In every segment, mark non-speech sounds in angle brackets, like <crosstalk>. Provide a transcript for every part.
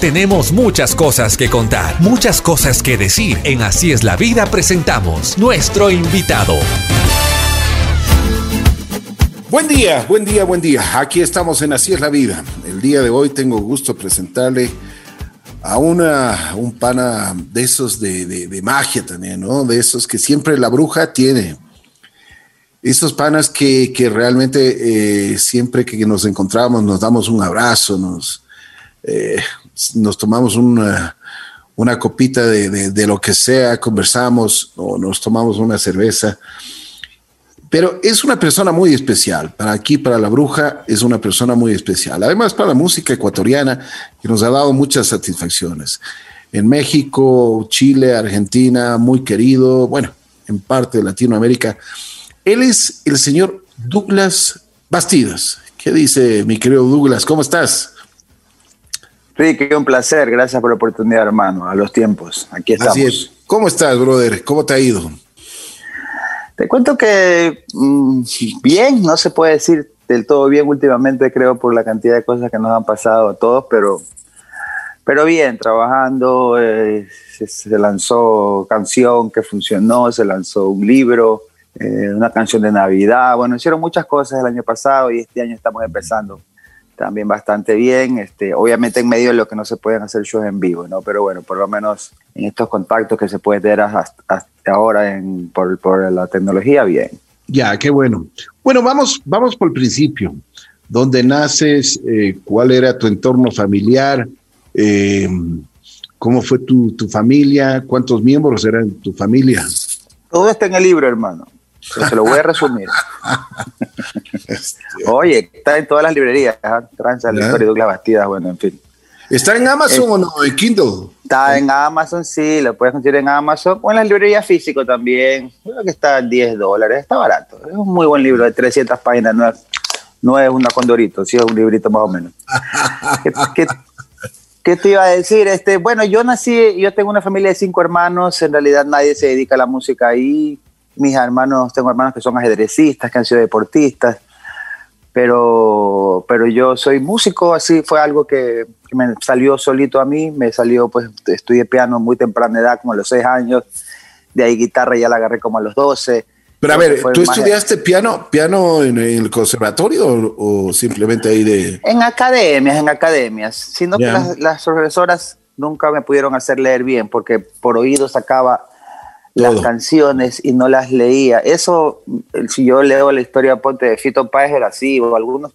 Tenemos muchas cosas que contar, muchas cosas que decir. En Así es la vida presentamos nuestro invitado. Buen día, buen día, buen día. Aquí estamos en Así es la vida. El día de hoy tengo gusto presentarle a una, un pana de esos de, magia también, ¿no? De esos que siempre la bruja tiene. Esos panas que, realmente eh, siempre que nos encontramos nos damos un abrazo, nos, eh, nos tomamos una, una copita de, lo que sea, conversamos o nos tomamos una cerveza. Pero es una persona muy especial. Para aquí, para la bruja, es una persona muy especial. Además, para la música ecuatoriana, que nos ha dado muchas satisfacciones. En México, Chile, Argentina, muy querido, bueno, en parte de Latinoamérica. Él es el señor Douglas Bastidas. ¿Qué dice mi querido Douglas? ¿Cómo estás? qué un placer. Gracias por la oportunidad, hermano. A los tiempos. Aquí estamos. Así es. ¿Cómo estás, brother? ¿Cómo te ha ido? Te cuento que mm, bien, no se puede decir del todo bien últimamente, creo, por la cantidad de cosas que nos han pasado a todos, pero, pero bien, trabajando. Eh, se, lanzó canción que funcionó, se lanzó un libro, eh, una canción de Navidad. Bueno, hicieron muchas cosas el año pasado y este año estamos empezando también bastante bien. Este, obviamente en medio de lo que no se pueden hacer shows en vivo, ¿no? Pero bueno, por lo menos en estos contactos que se puede tener hasta, ahora en, por, por, la tecnología, bien. Ya, qué bueno. Bueno, vamos, vamos por el principio. ¿Dónde naces? Eh, ¿Cuál era tu entorno familiar? Eh, ¿Cómo fue tu, tu familia? ¿Cuántos miembros eran tu familia? Todo está en el libro, hermano se lo voy a resumir. Oye, está en todas las librerías, ¿eh? Transa, historia de Douglas Bastidas, bueno, en fin. ¿Está en Amazon o no? ¿En Kindle? Está en Amazon, sí, lo puedes conseguir en Amazon o en las librerías físicas también. Creo que está en 10 dólares, está barato. Es un muy buen libro de 300 páginas, no es, no es una condorito, sí es un librito más o menos. <laughs> ¿Qué, qué, te iba a decir? Este, bueno, yo nací, yo tengo una familia de cinco hermanos, en realidad nadie se dedica a la música ahí mis hermanos, tengo hermanos que son ajedrecistas, que han sido deportistas, pero, pero yo soy músico, así fue algo que, me salió solito a mí, me salió, pues estudié piano muy temprana edad, como a los seis años, de ahí guitarra ya la agarré como a los doce. Pero a ver, ¿tú estudiaste piano, piano en el conservatorio o, simplemente ahí de...? En academias, en academias, sino que las, las profesoras nunca me pudieron hacer leer bien porque por oído sacaba las canciones y no las leía. Eso, si yo leo la historia ponte, de Fito Páez era así, o algunos.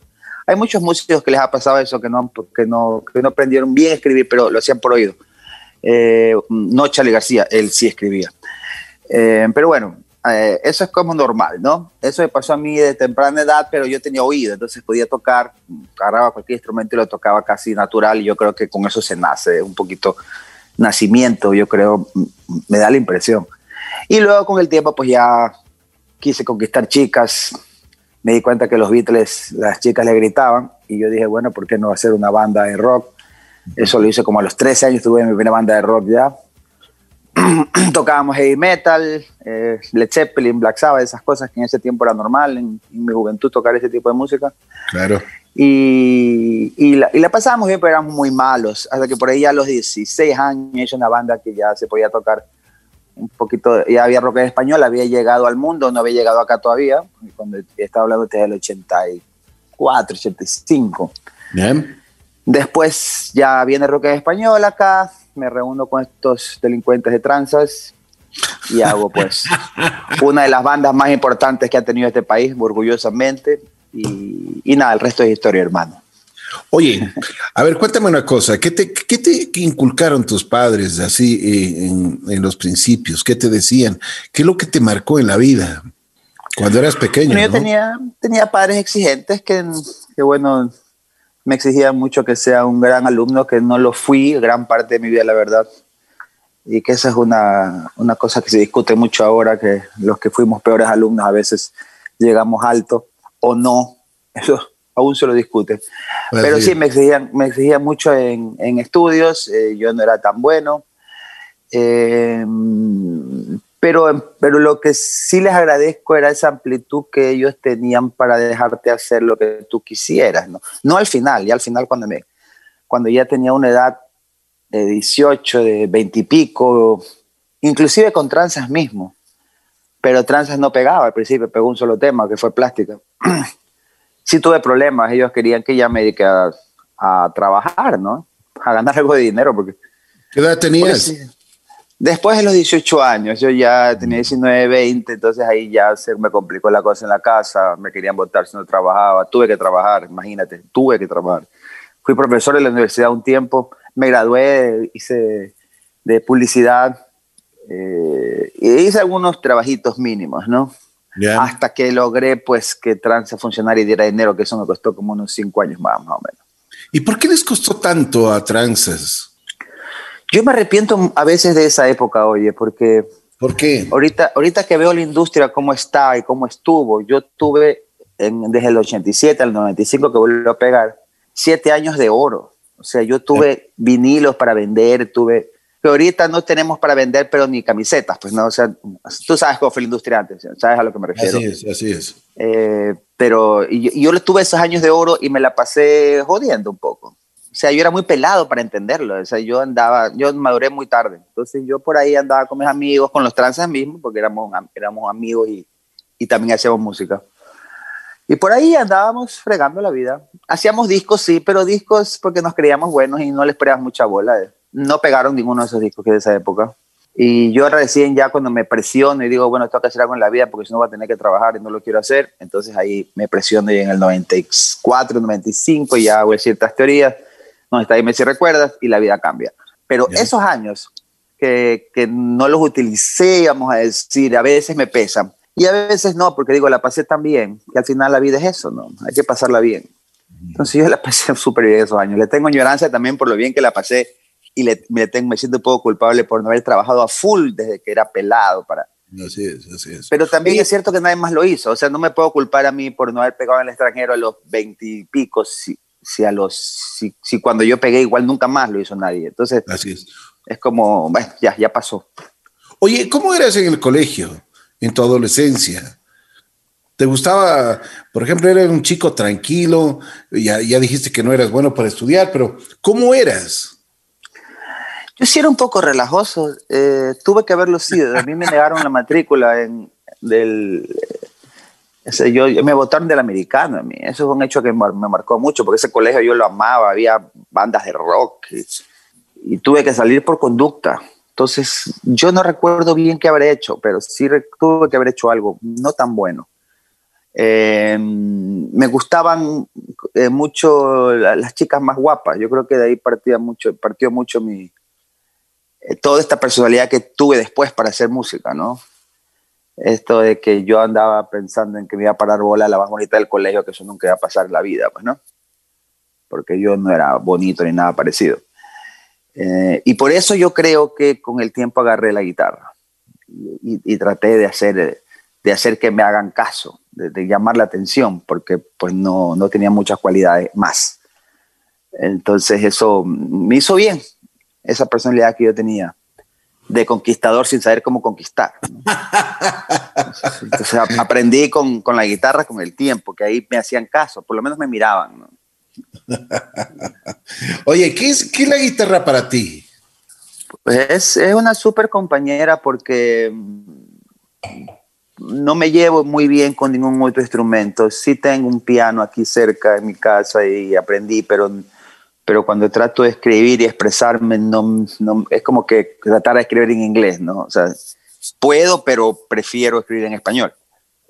Hay muchos músicos que les ha pasado eso, que no, que no, que no aprendieron bien a escribir, pero lo hacían por oído. Eh, no Charlie García, él sí escribía. Eh, pero bueno, eh, eso es como normal, ¿no? Eso me pasó a mí de temprana edad, pero yo tenía oído, entonces podía tocar, agarraba cualquier instrumento y lo tocaba casi natural, y yo creo que con eso se nace, un poquito nacimiento, yo creo, me da la impresión. Y luego con el tiempo pues ya quise conquistar chicas, me di cuenta que los Beatles, las chicas le gritaban y yo dije, bueno, ¿por qué no hacer una banda de rock? Eso lo hice como a los 13 años, tuve mi primera banda de rock ya. <clears throat> Tocábamos heavy metal, eh, Led Zeppelin, Black Sabbath, esas cosas que en ese tiempo era normal, en, mi juventud tocar ese tipo de música. Claro. Y, y, la, y, la, pasábamos bien, pero éramos muy malos. Hasta que por ahí ya a los 16 años hice una banda que ya se podía tocar un poquito, ya había rock en español, había llegado al mundo, no había llegado acá todavía, cuando estaba hablando desde el 84, 85. Bien. Después ya viene rock en español acá, me reúno con estos delincuentes de tranzas y hago pues <laughs> una de las bandas más importantes que ha tenido este país, orgullosamente, y, y nada, el resto es historia, hermano. Oye, a ver, cuéntame una cosa, ¿qué te, qué te inculcaron tus padres así eh, en, los principios? ¿Qué te decían? ¿Qué es lo que te marcó en la vida cuando eras pequeño? yo tenía, tenía padres exigentes que, que, bueno, me exigían mucho que sea un gran alumno, que no lo fui gran parte de mi vida, la verdad. Y que esa es una, una cosa que se discute mucho ahora, que los que fuimos peores alumnos a veces llegamos alto o no. Eso aún se lo discute. Pero sí, me exigían, me exigían mucho en, en estudios, eh, yo no era tan bueno. Eh, pero, pero lo que sí les agradezco era esa amplitud que ellos tenían para dejarte hacer lo que tú quisieras, ¿no? No al final, y al final cuando me, cuando ya tenía una edad de 18, de 20 y pico, inclusive con tranzas mismo. Pero tranzas no pegaba al principio, pegó un solo tema, que fue plástica. <clears throat> sí tuve problemas, ellos querían que ya me dedique a, trabajar, ¿no? A ganar algo de dinero, porque... ¿Qué edad tenías? después de los 18 años, yo ya tenía 19, 20, entonces ahí ya se me complicó la cosa en la casa, me querían votar si no trabajaba, tuve que trabajar, imagínate, tuve que trabajar. Fui profesor en la universidad un tiempo, me gradué, hice de publicidad eh, y hice algunos trabajitos mínimos, ¿no? Hasta que logré pues que Trance funcionara y diera dinero, que eso me costó como unos cinco años más, más o menos. ¿Y por qué les costó tanto a Trances? Yo me arrepiento a veces de esa época, oye, porque... ¿Por qué? Ahorita, ahorita que veo la industria, cómo está y cómo estuvo, yo tuve desde el 87 al 95 que volvió a pegar, siete años de oro. O sea, yo tuve vinilos para vender, tuve que ahorita no tenemos para vender, pero ni camisetas, pues no, o sea, tú sabes cómo fue la industria antes, sabes a lo que me refiero. Así es, así es. Eh, pero yo, yo tuve esos años de oro y me la pasé jodiendo un poco. O sea, yo era muy pelado para entenderlo, o sea, yo andaba, yo maduré muy tarde, entonces yo por ahí andaba con mis amigos, con los trances mismos, porque éramos, éramos amigos y, y también hacíamos música. Y por ahí andábamos fregando la vida. Hacíamos discos, sí, pero discos porque nos creíamos buenos y no les poníamos mucha bola. No pegaron ninguno de esos discos que de esa época. Y yo recién ya cuando me presiono y digo, bueno, tengo que hacer algo en la vida porque si no voy a tener que trabajar y no lo quiero hacer, entonces ahí me presiono y en el 94, 95 ya hago ciertas teorías, donde está ahí me si recuerdas y la vida cambia. Pero esos años que, que no los utilicé, vamos a decir, a veces me pesan y a veces no, porque digo, la pasé tan bien, que al final la vida es eso, ¿no? Hay que pasarla bien. Entonces yo la pasé <laughs> súper bien esos años. Le tengo ignorancia también por lo bien que la pasé y le, me, tengo, me siento un poco culpable por no haber trabajado a full desde que era pelado para... Así es, así es. Pero también es cierto que nadie más lo hizo. O sea, no me puedo culpar a mí por no haber pegado en el extranjero a los veintipicos, si, si, a los, si, si, cuando yo pegué igual nunca más lo hizo nadie. Entonces, así es. Es como, bueno, ya, ya pasó. Oye, ¿cómo eras en el colegio? en tu adolescencia? ¿Te gustaba, por ejemplo, eras un chico tranquilo, ya, ya dijiste que no eras bueno para estudiar, pero ¿cómo eras? Yo sí era un poco relajoso, eh, tuve que haberlo sido, a mí me negaron la matrícula en, del... yo, me votaron del americano a mí, eso es un hecho que me marcó mucho, porque ese colegio yo lo amaba, había bandas de rock y tuve que salir por conducta. Entonces, yo no recuerdo bien qué habré hecho, pero sí tuve que haber hecho algo no tan bueno. Eh, me gustaban eh, mucho las chicas más guapas. Yo creo que de ahí partía mucho, partió mucho mi eh, toda esta personalidad que tuve después para hacer música, ¿no? Esto de que yo andaba pensando en que me iba a parar bola la más bonita del colegio, que eso nunca iba a pasar en la vida, pues, ¿no? Porque yo no era bonito ni nada parecido. Eh, y por eso yo creo que con el tiempo agarré la guitarra y, traté de hacer, de hacer que me hagan caso, de, llamar la atención, porque pues no, no, tenía muchas cualidades más. Entonces eso me hizo bien, esa personalidad que yo tenía de conquistador sin saber cómo conquistar. <laughs> Entonces aprendí con, con, la guitarra con el tiempo, que ahí me hacían caso, por lo menos me miraban. ¿no? <laughs> Oye, ¿qué es, ¿qué la guitarra para ti? Pues es, una súper compañera porque no me llevo muy bien con ningún otro instrumento. Sí tengo un piano aquí cerca en mi casa y aprendí, pero, pero cuando trato de escribir y expresarme, no, es como que tratar de escribir en inglés, ¿no? O sea, puedo, pero prefiero escribir en español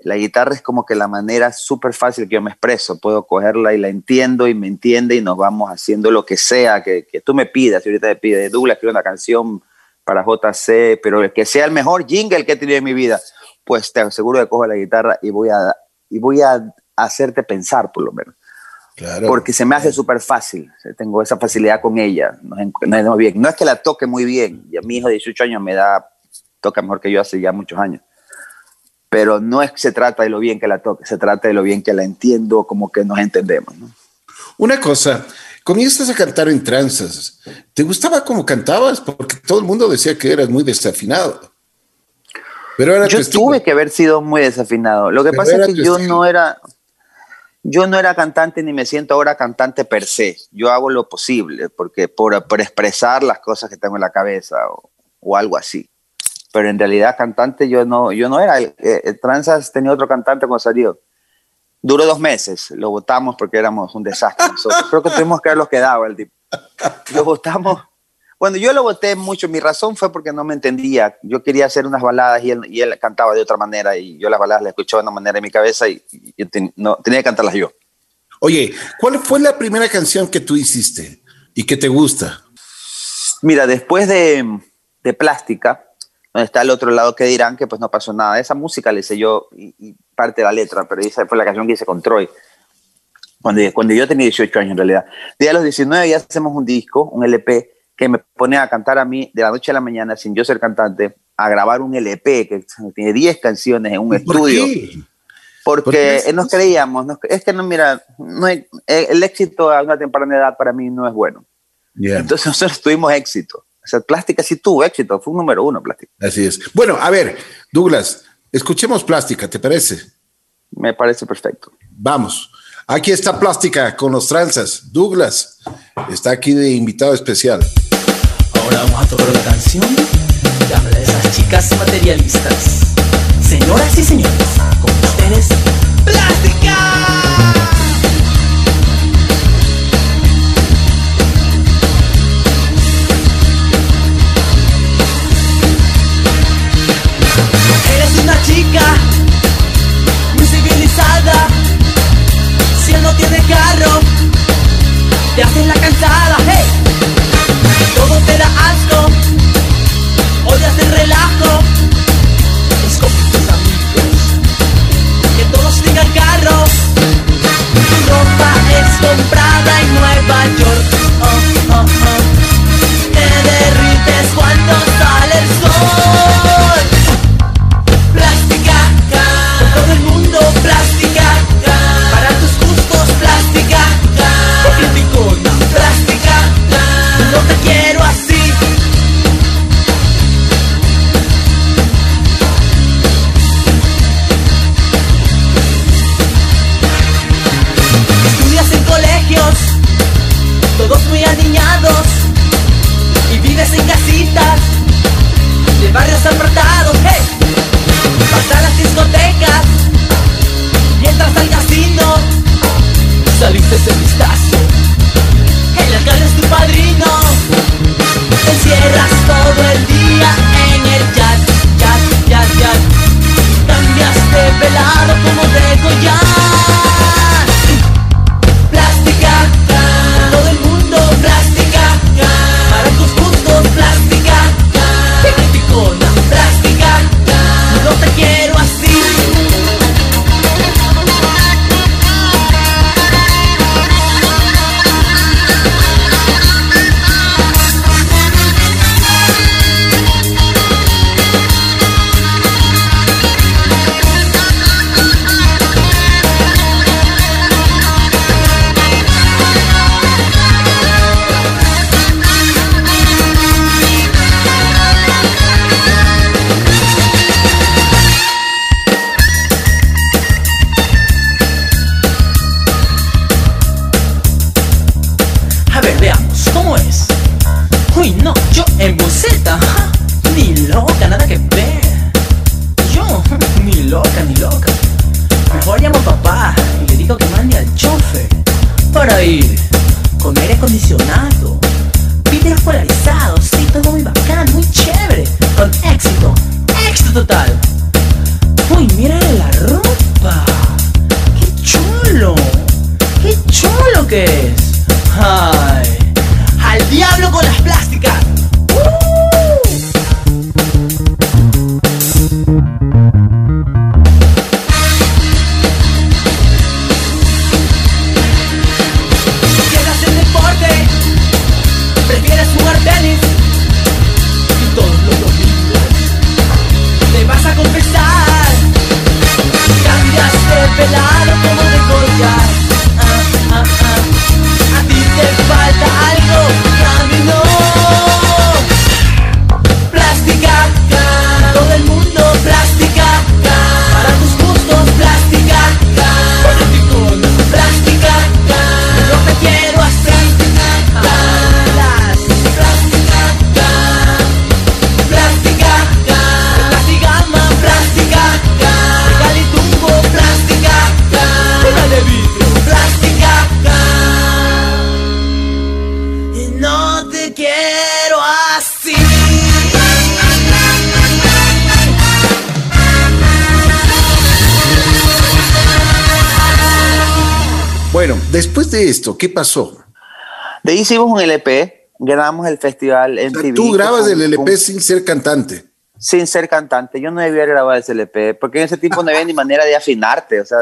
la guitarra es como que la manera súper fácil que yo me expreso. Puedo cogerla y la entiendo y me entiende y nos vamos haciendo lo que sea que, tú me pidas. Si ahorita te pide Douglas, escribe una canción para JC, pero el que sea el mejor jingle que he tenido en mi vida, pues te aseguro que cojo la guitarra y voy a, y voy a hacerte pensar, por lo menos. Porque se me hace súper fácil. Tengo esa facilidad con ella. No, bien. no es que la toque muy bien. Mi hijo de 18 años me da, toca mejor que yo hace ya muchos años pero no es que se trata de lo bien que la toque, se trata de lo bien que la entiendo, como que nos entendemos. Una cosa, comienzas a cantar en tranzas. ¿Te gustaba cómo cantabas? Porque todo el mundo decía que eras muy desafinado. Pero yo tuve que haber sido muy desafinado. Lo que pasa es que yo no era, yo no era cantante ni me siento ahora cantante per se. Yo hago lo posible porque por, por expresar las cosas que tengo en la cabeza o, algo así. Pero en realidad cantante yo no, yo no era. El, eh, Transas tenía otro cantante cuando salió. Duró dos meses. Lo votamos porque éramos un desastre. Creo que tuvimos que haberlos quedado el tipo. Lo votamos cuando yo lo voté mucho, mi razón fue porque no me entendía. Yo quería hacer unas baladas y él, cantaba de otra manera y yo las baladas las escuchaba de una manera en mi cabeza y, no, tenía que cantarlas yo. Oye, ¿cuál fue la primera canción que tú hiciste y que te gusta? Mira, después de, de Plástica, donde está el otro lado que dirán que pues no pasó nada. Esa música le hice yo y, parte de la letra, pero esa fue la canción que hice con Troy. Cuando, cuando yo tenía 18 años en realidad. De a los 19 ya hacemos un disco, un LP, que me pone a cantar a mí de la noche a la mañana, sin yo ser cantante, a grabar un LP que tiene 10 canciones en un estudio. Porque nos creíamos, es que no, mira, no el éxito a una temprana edad para mí no es bueno. Entonces nosotros tuvimos éxito. O sea, Plástica sí tuvo éxito, fue un número uno Plástica. Así es. Bueno, a ver, Douglas, escuchemos Plástica, ¿te parece? Me parece perfecto. Vamos. Aquí está Plástica con los tranzas. Douglas está aquí de invitado especial. Ahora vamos a tocar una canción que habla de esas chicas materialistas. Señoras y señores, con ustedes, Plástica. Eres una chica Si él no tiene carro, te hacen la cansada. Hey. Todo te da asco, odias el relajo, es tus amigos, que todos tengan carro, tu ropa es comprada ¿qué pasó? De ahí hicimos un LP, grabamos el festival en TV. Tú grabas el LP sin ser cantante. Sin ser cantante. Yo no debía grabar ese LP, porque en ese tiempo no había ni manera de afinarte. O sea,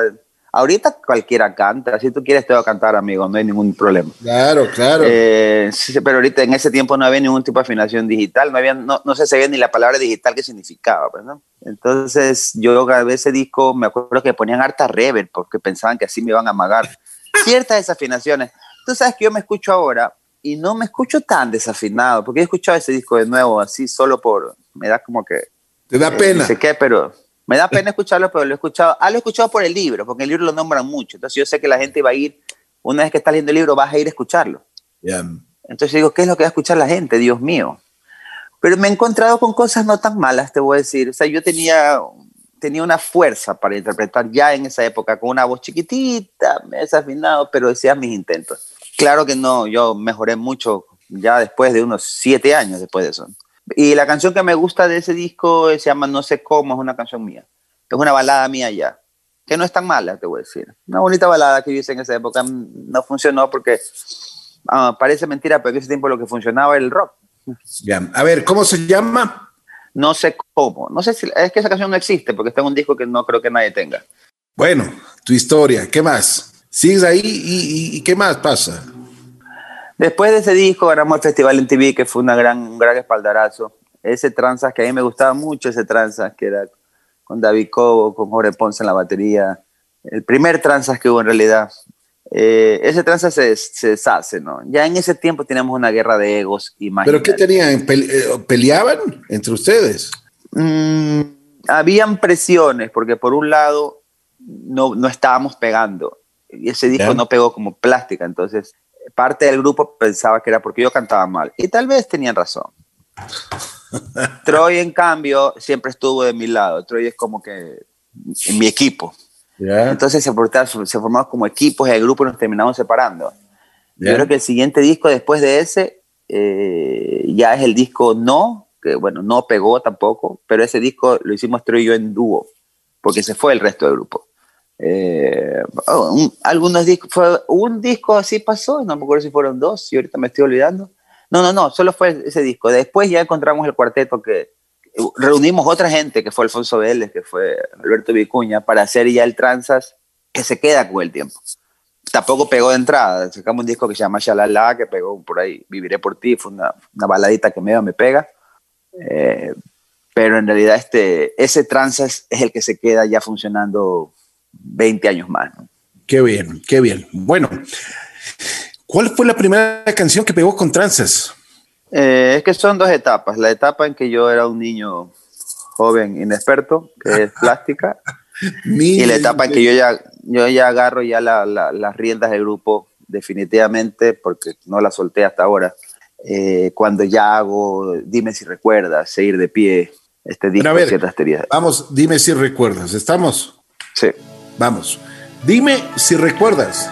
ahorita cualquiera canta. Si tú quieres, te voy a cantar, amigo. No hay ningún problema. Claro, claro. Eh, pero ahorita en ese tiempo no había ningún tipo de afinación digital. No, había, no, no se sabía ni la palabra digital que significaba. Pues, ¿no? Entonces, yo grabé ese disco. Me acuerdo que ponían harta reverb porque pensaban que así me iban a amagar ciertas desafinaciones. Tú sabes que yo me escucho ahora y no me escucho tan desafinado, porque he escuchado ese disco de nuevo así solo por, me da como que... Te da pena. No sé qué, pero me da <laughs> pena escucharlo, pero lo he escuchado, ah, lo he escuchado por el libro, porque el libro lo nombran mucho, entonces yo sé que la gente va a ir, una vez que está leyendo el libro, vas a ir a escucharlo. Entonces digo, ¿qué es lo que va a escuchar la gente? Dios mío. Pero me he encontrado con cosas no tan malas, te voy a decir. O sea, yo tenía tenía una fuerza para interpretar ya en esa época, con una voz chiquitita, desafinado, pero decía mis intentos. Claro que no, yo mejoré mucho ya después de unos siete años después de eso. Y la canción que me gusta de ese disco se llama No sé cómo, es una canción mía. Es una balada mía ya, que no es tan mala, te voy a decir. Una bonita balada que hice en esa época no funcionó porque ah, parece mentira, pero en ese tiempo lo que funcionaba era el rock. Ya. A ver, ¿cómo se llama? No sé cómo. No sé si es que esa canción no existe porque está en un disco que no creo que nadie tenga. Bueno, tu historia, ¿qué más? Sigues ahí y, qué más pasa. Después de ese disco ganamos el festival en TV que fue una gran, un gran espaldarazo. Ese tranzas que a mí me gustaba mucho, ese tranzas que era con David Cobo, con Jorge Ponce en la batería. El primer tranzas que hubo en realidad. Eh, ese tranza se, se, deshace, ¿no? Ya en ese tiempo teníamos una guerra de egos y ¿Pero qué tenían? Eh, ¿Peleaban entre ustedes? Mm, habían presiones, porque por un lado no, no estábamos pegando, y ese disco no pegó como plástica, entonces parte del grupo pensaba que era porque yo cantaba mal, y tal vez tenían razón. <laughs> Troy, en cambio, siempre estuvo de mi lado. Troy es como que en mi equipo. Entonces se, se formaron como equipos y el grupo nos terminamos separando. Yo creo que el siguiente disco después de ese eh, ya es el disco No, que bueno, no pegó tampoco, pero ese disco lo hicimos Troy y yo en dúo, porque se fue el resto del grupo. Eh, oh, algunos discos, fue un disco así pasó, no me acuerdo si fueron dos, y ahorita me estoy olvidando. No, no, no, solo fue ese disco. Después ya encontramos el cuarteto que, reunimos otra gente, que fue Alfonso Vélez, que fue Alberto Vicuña, para hacer ya el Transas, que se queda con el tiempo. Tampoco pegó de entrada, sacamos un disco que se llama Shalala, que pegó por ahí, Viviré por ti, fue una, baladita que medio me pega. Eh, pero en realidad este, ese Transas es el que se queda ya funcionando 20 años más. Qué bien, qué bien. Bueno, ¿cuál fue la primera canción que pegó con Transas? Eh, es que son dos etapas. La etapa en que yo era un niño joven, inexperto, que es <laughs> plástica, y la etapa en que yo ya, yo ya agarro ya las riendas del grupo definitivamente, porque no la solté hasta ahora. Eh, cuando ya hago Dime si recuerdas, Seguir de pie, este disco, a ciertas Vamos, dime si recuerdas, ¿estamos? Sí. Vamos, dime si recuerdas.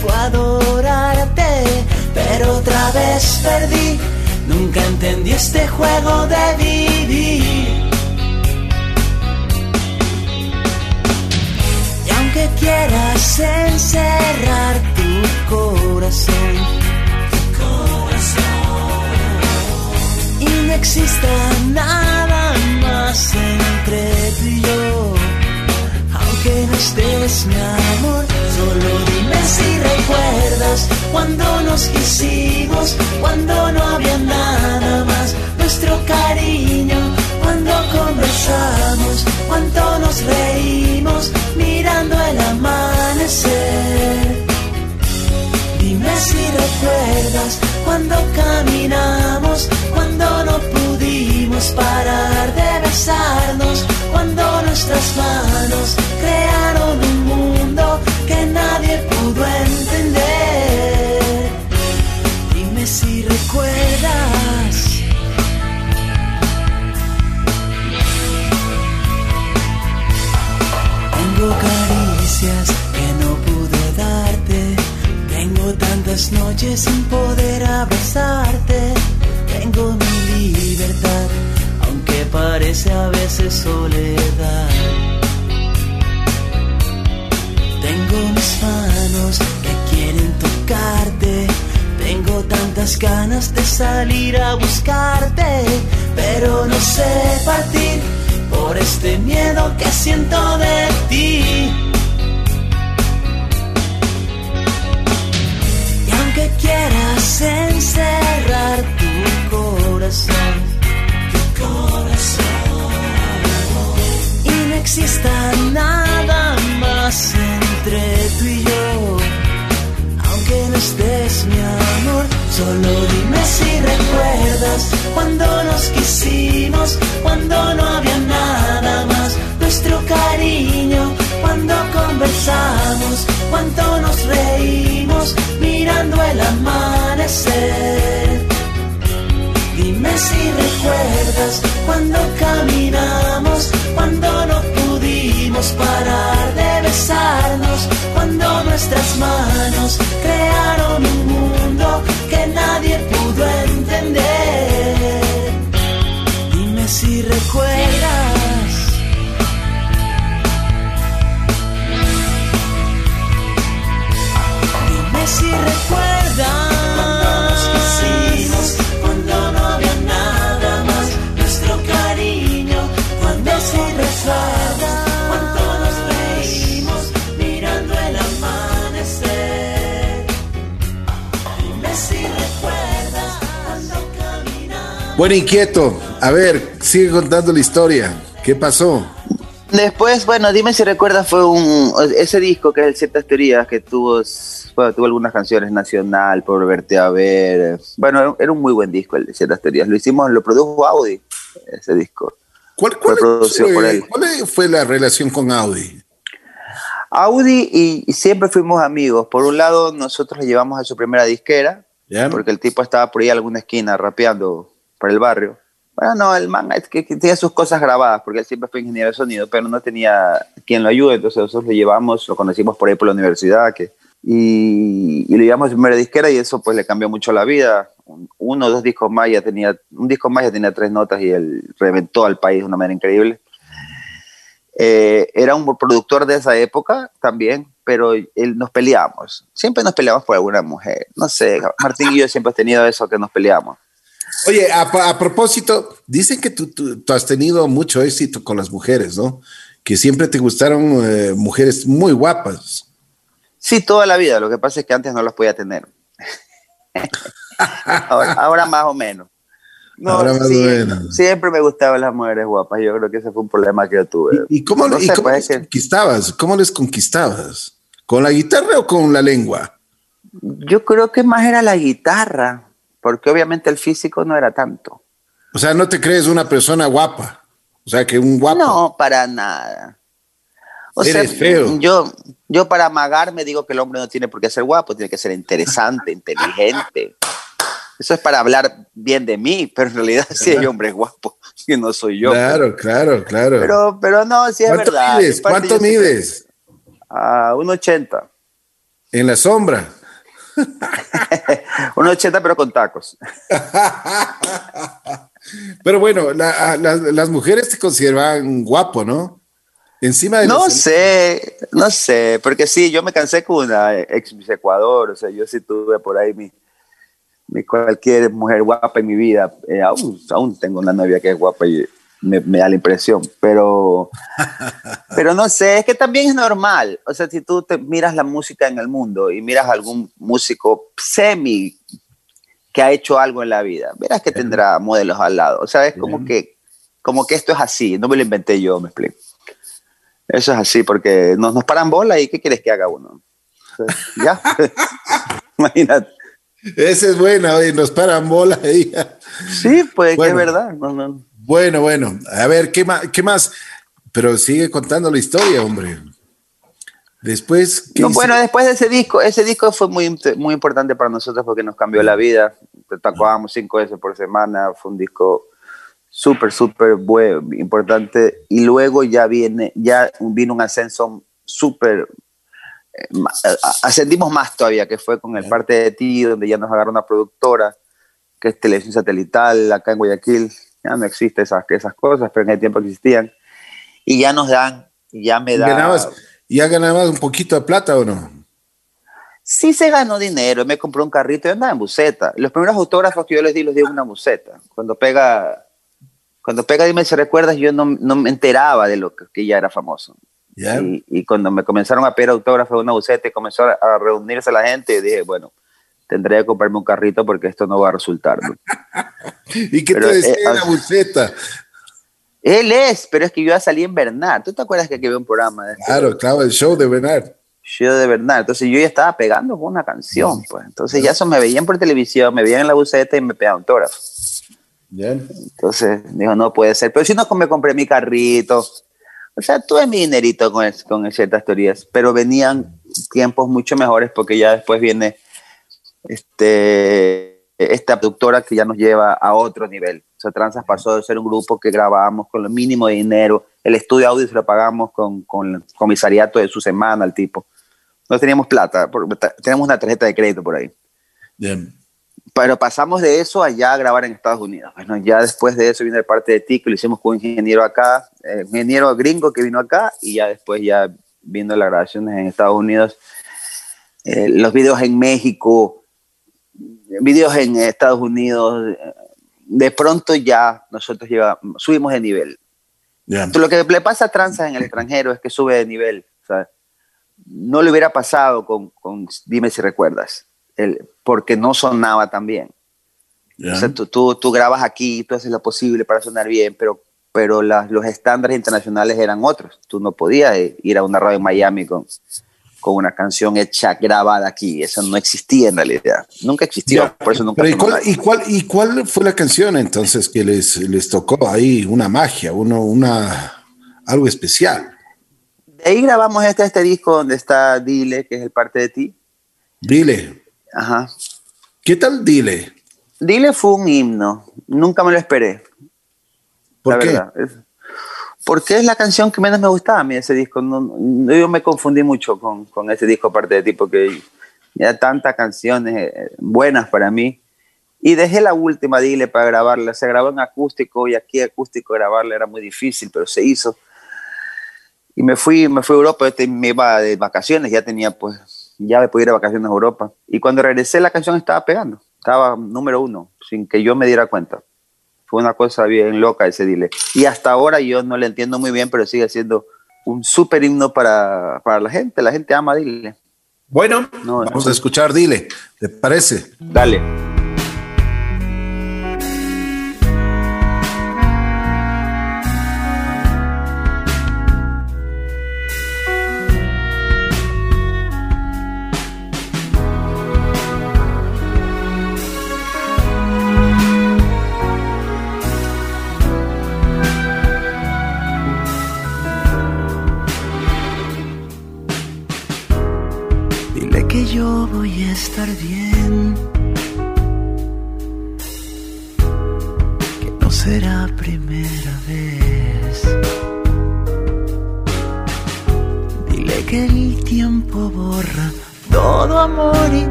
Fue adorarte, pero otra vez perdí. Nunca entendí este juego de vivir. Y aunque quieras encerrar tu corazón, corazón, y no exista nada más entre tú y yo, estés, mi amor. Solo dime si recuerdas cuando nos quisimos, cuando no había nada más. Nuestro cariño, cuando conversamos, cuánto nos reímos mirando el amanecer. Dime si recuerdas cuando caminamos, cuando no pudimos parar de besarnos, cuando nuestras manos crearon un mundo que nadie pudo entender. Dime si recuerdas. Tengo caricias que no pude darte. Tengo tantas noches sin poder abrazarte. Tengo mi libertad, aunque parece a veces soledad. Tengo mis manos que quieren tocarte. Tengo tantas ganas de salir a buscarte, pero no sé partir por este miedo que siento de ti. Solo dime si recuerdas cuando nos quisimos, cuando no había nada más, nuestro cariño, cuando conversamos, cuando nos reímos, mirando el amanecer. Dime si recuerdas cuando caminamos, cuando no pudimos parar de besarnos, cuando nuestras manos crearon un mundo que nadie pudo entender. Dime si recuerdas. Dime si recuerdas. Bueno, inquieto. A ver, sigue contando la historia. ¿Qué pasó? Después, bueno, dime si recuerdas, fue un ese disco que es el Ciertas Teorías, que tuvo, bueno, tuvo algunas canciones nacional, por verte a ver. Bueno, era un muy buen disco el de Ciertas Teorías. Lo hicimos, lo produjo Audi, ese disco. ¿Cuál, Fue cuál fue, él. cuál fue la relación con Audi? Audi y, y siempre fuimos amigos. Por un lado, nosotros le llevamos a su primera disquera, porque el tipo estaba por ahí en alguna esquina rapeando por el barrio. Bueno, no, el man es que, que tenía sus cosas grabadas, porque él siempre fue ingeniero de sonido, pero no tenía quien lo ayude, entonces nosotros lo llevamos, lo conocimos por ahí por la universidad, que, y, y lo llevamos a primera disquera y eso pues le cambió mucho la vida. Un- Uno o dos discos más ya tenía, un disco más ya tenía tres notas y él reventó al país de una manera increíble. Eh, era un productor de esa época también, pero él, nos peleamos. Siempre nos peleamos por alguna mujer. No sé, Martín y yo siempre hemos tenido eso que nos peleamos. Oye, a, a propósito, dicen que tú, tú- tú has tenido mucho éxito con las mujeres, ¿no? Que siempre te gustaron eh, mujeres muy guapas. Sí, toda la vida. Lo que pasa es que antes no las podía tener. <laughs> ahora, ahora más o menos. No, Ahora más o sí, menos. Siempre me gustaban las mujeres guapas. Yo creo que ese fue un problema que yo tuve. ¿Y, y cómo, No y sé, cómo pues, les conquistabas? ¿Cómo les conquistabas? ¿Con la guitarra o con la lengua? Yo creo que más era la guitarra, porque obviamente el físico no era tanto. O sea, no te crees una persona guapa. O sea, que un guapo. No, para nada. O Eres feo. Yo, yo para amagarme digo que el hombre no tiene por qué ser guapo, tiene que ser interesante, inteligente. Eso es para hablar bien de mí, pero en realidad sí hay hombres guapos, que no soy yo. claro, claro, claro. Pero, pero no, sí es ¿Cuánto verdad. mides? ¿Cuánto mides? A 1,80. En la sombra. <laughs> 1,80 pero con tacos. <laughs> Pero bueno, la- las- mujeres te consideraban guapo, ¿no? Encima de No los- sé, no sé, porque sí, yo me cansé con una ex Miss Ecuador, o sea, yo sí tuve por ahí mi, mi cualquier mujer guapa en mi vida. Eh, aún, aún tengo una novia que es guapa y me, me da la impresión, pero, <laughs> pero no sé, es que también es normal. O sea, si tú te miras la música en el mundo y miras a algún músico semi que ha hecho algo en la vida, verás que tendrá modelos al lado. O sea, es como que, como que esto es así, no me lo inventé yo, me explico. Eso es así, porque nos, nos paran bola y ¿qué quieres que haga uno? Ya. <laughs> <laughs> Imagínate. Esa es buena, oye, nos paran bola ahí. Sí, pues que es verdad. No, no. Bueno, bueno, a ver, ¿qué más? ¿Qué más? Pero sigue contando la historia, hombre. Después, bueno, después de ese disco, ese disco fue muy, muy importante para nosotros porque nos cambió la vida. Tocábamos cinco veces por semana, fue un disco súper, súper bueno, importante. Y luego ya viene, ya vino un ascenso súper, eh, a- ascendimos más todavía, que fue con el parte de ti, donde ya nos agarró una productora, que es Televisión Satelital, acá en Guayaquil. Ya no existen esas, esas cosas, pero en el tiempo existían. Y ya nos dan, ya me dan. ¿Ya ganabas un poquito de plata o no? Sí se ganó dinero, me compró un carrito y andaba en buceta. Los primeros autógrafos que yo les di los di en una buceta. Cuando pega, cuando pega Dime si recuerdas, yo no, no me enteraba de lo que, que ya era famoso. Y, y, cuando me comenzaron a pedir autógrafos de una buceta y comenzó a, reunirse la gente, dije, bueno, tendré que comprarme un carrito porque esto no va a resultar. <laughs> ¿Y qué te decía eh, la buceta? Él es, pero es que yo ya salí en Bernard. ¿Tú te acuerdas que aquí había un programa? De claro, claro, el show de Bernard. Show de Bernard. Entonces yo ya estaba pegando con una canción, pues. Entonces ya eso me veían por televisión, me veían en la buceta y me pegaban autógrafos. Bien. Entonces dijo, no puede ser. Pero si no me compré mi carrito, o sea, tuve mi dinerito con, con ciertas teorías, pero venían tiempos mucho mejores porque ya después viene este, esta productora que ya nos lleva a otro nivel. O sea, Transas pasó de ser un grupo que grabábamos con lo mínimo de dinero, el estudio audio se lo pagamos con, con el comisariato de su semana al tipo. No teníamos plata, tenemos una tarjeta de crédito por ahí. Bien pero pasamos de eso allá a grabar en Estados Unidos. Bueno, ya después de eso viene de parte de ti, que lo hicimos con un ingeniero acá, eh, ingeniero gringo que vino acá, y ya después ya viendo las grabaciones en Estados Unidos, eh, los videos en México, videos en Estados Unidos, de pronto ya nosotros lleva, subimos de nivel. lo que le pasa a Transa en el extranjero es que sube de nivel. no le hubiera pasado con, con Dime si recuerdas porque no sonaba tan bien. O sea, tú, tú, grabas aquí, tú haces lo posible para sonar bien, pero, pero los estándares internacionales eran otros. Tú no podías ir a una radio en Miami con, con una canción hecha, grabada aquí. Eso no existía en realidad. Nunca existió, por eso nunca. ¿y, cuál, y, cuál, ¿Y cuál fue la canción entonces que les, les tocó ahí? Una magia, uno, una, algo especial. De ahí grabamos este, este disco donde está Dile, que es el parte de ti. Dile. Ajá. ¿Qué tal Dile? Dile fue un himno. Nunca me lo esperé. ¿Por qué? Porque es la canción que menos me gustaba a mí ese disco. No, yo me confundí mucho con, con, ese disco aparte de ti porque ya tantas canciones eh, buenas para mí. Y dejé la última Dile para grabarla. Se grabó en acústico y aquí acústico grabarla era muy difícil, pero se hizo. Y me fui, me fui a Europa, este, me iba de vacaciones, ya tenía pues ya me pude ir de vacaciones a Europa. Y cuando regresé la canción estaba pegando, estaba número uno, sin que yo me diera cuenta. Fue una cosa bien loca ese dile. Y hasta ahora yo no le entiendo muy bien, pero sigue siendo un súper himno para, para, la gente. La gente ama Dile. Bueno, vamos a escuchar Dile. ¿Te parece? Dale.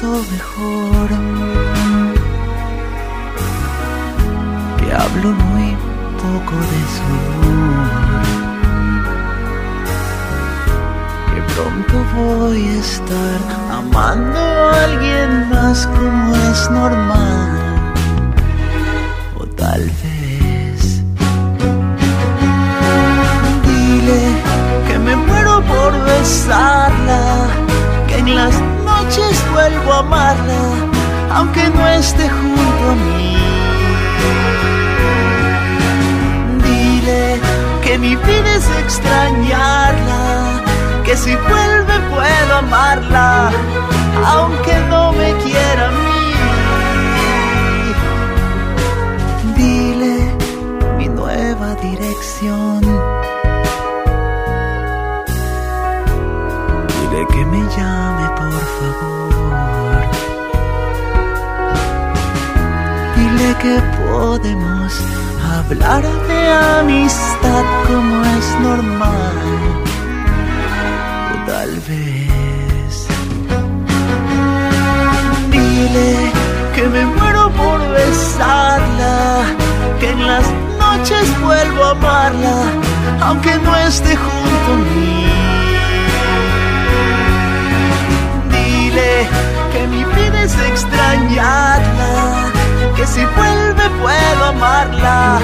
Has visto más hablar de amistad como es normal. O tal vez dile que me muero por besarla, que en las noches vuelvo a amarla, aunque no esté junto a mí. Dile que mi vida es extrañarla que si vuelve puedo amarla,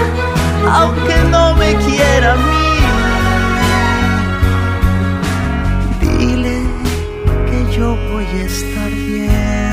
aunque no me quiera a mí. Dile que yo voy a estar bien.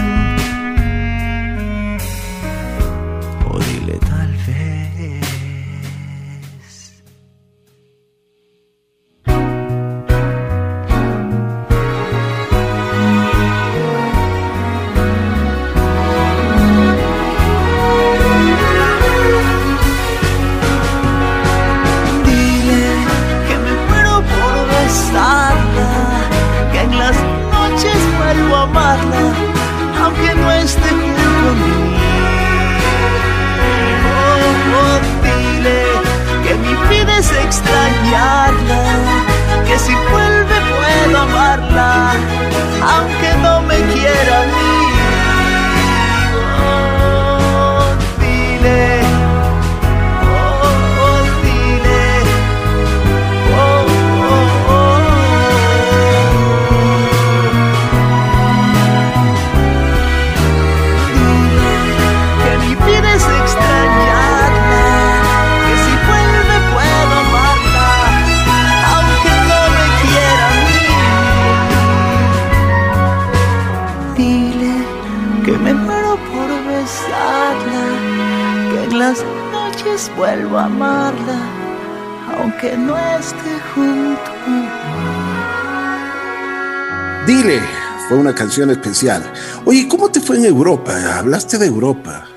Canción especial. Oye, ¿cómo te fue en Europa? Hablaste de Europa.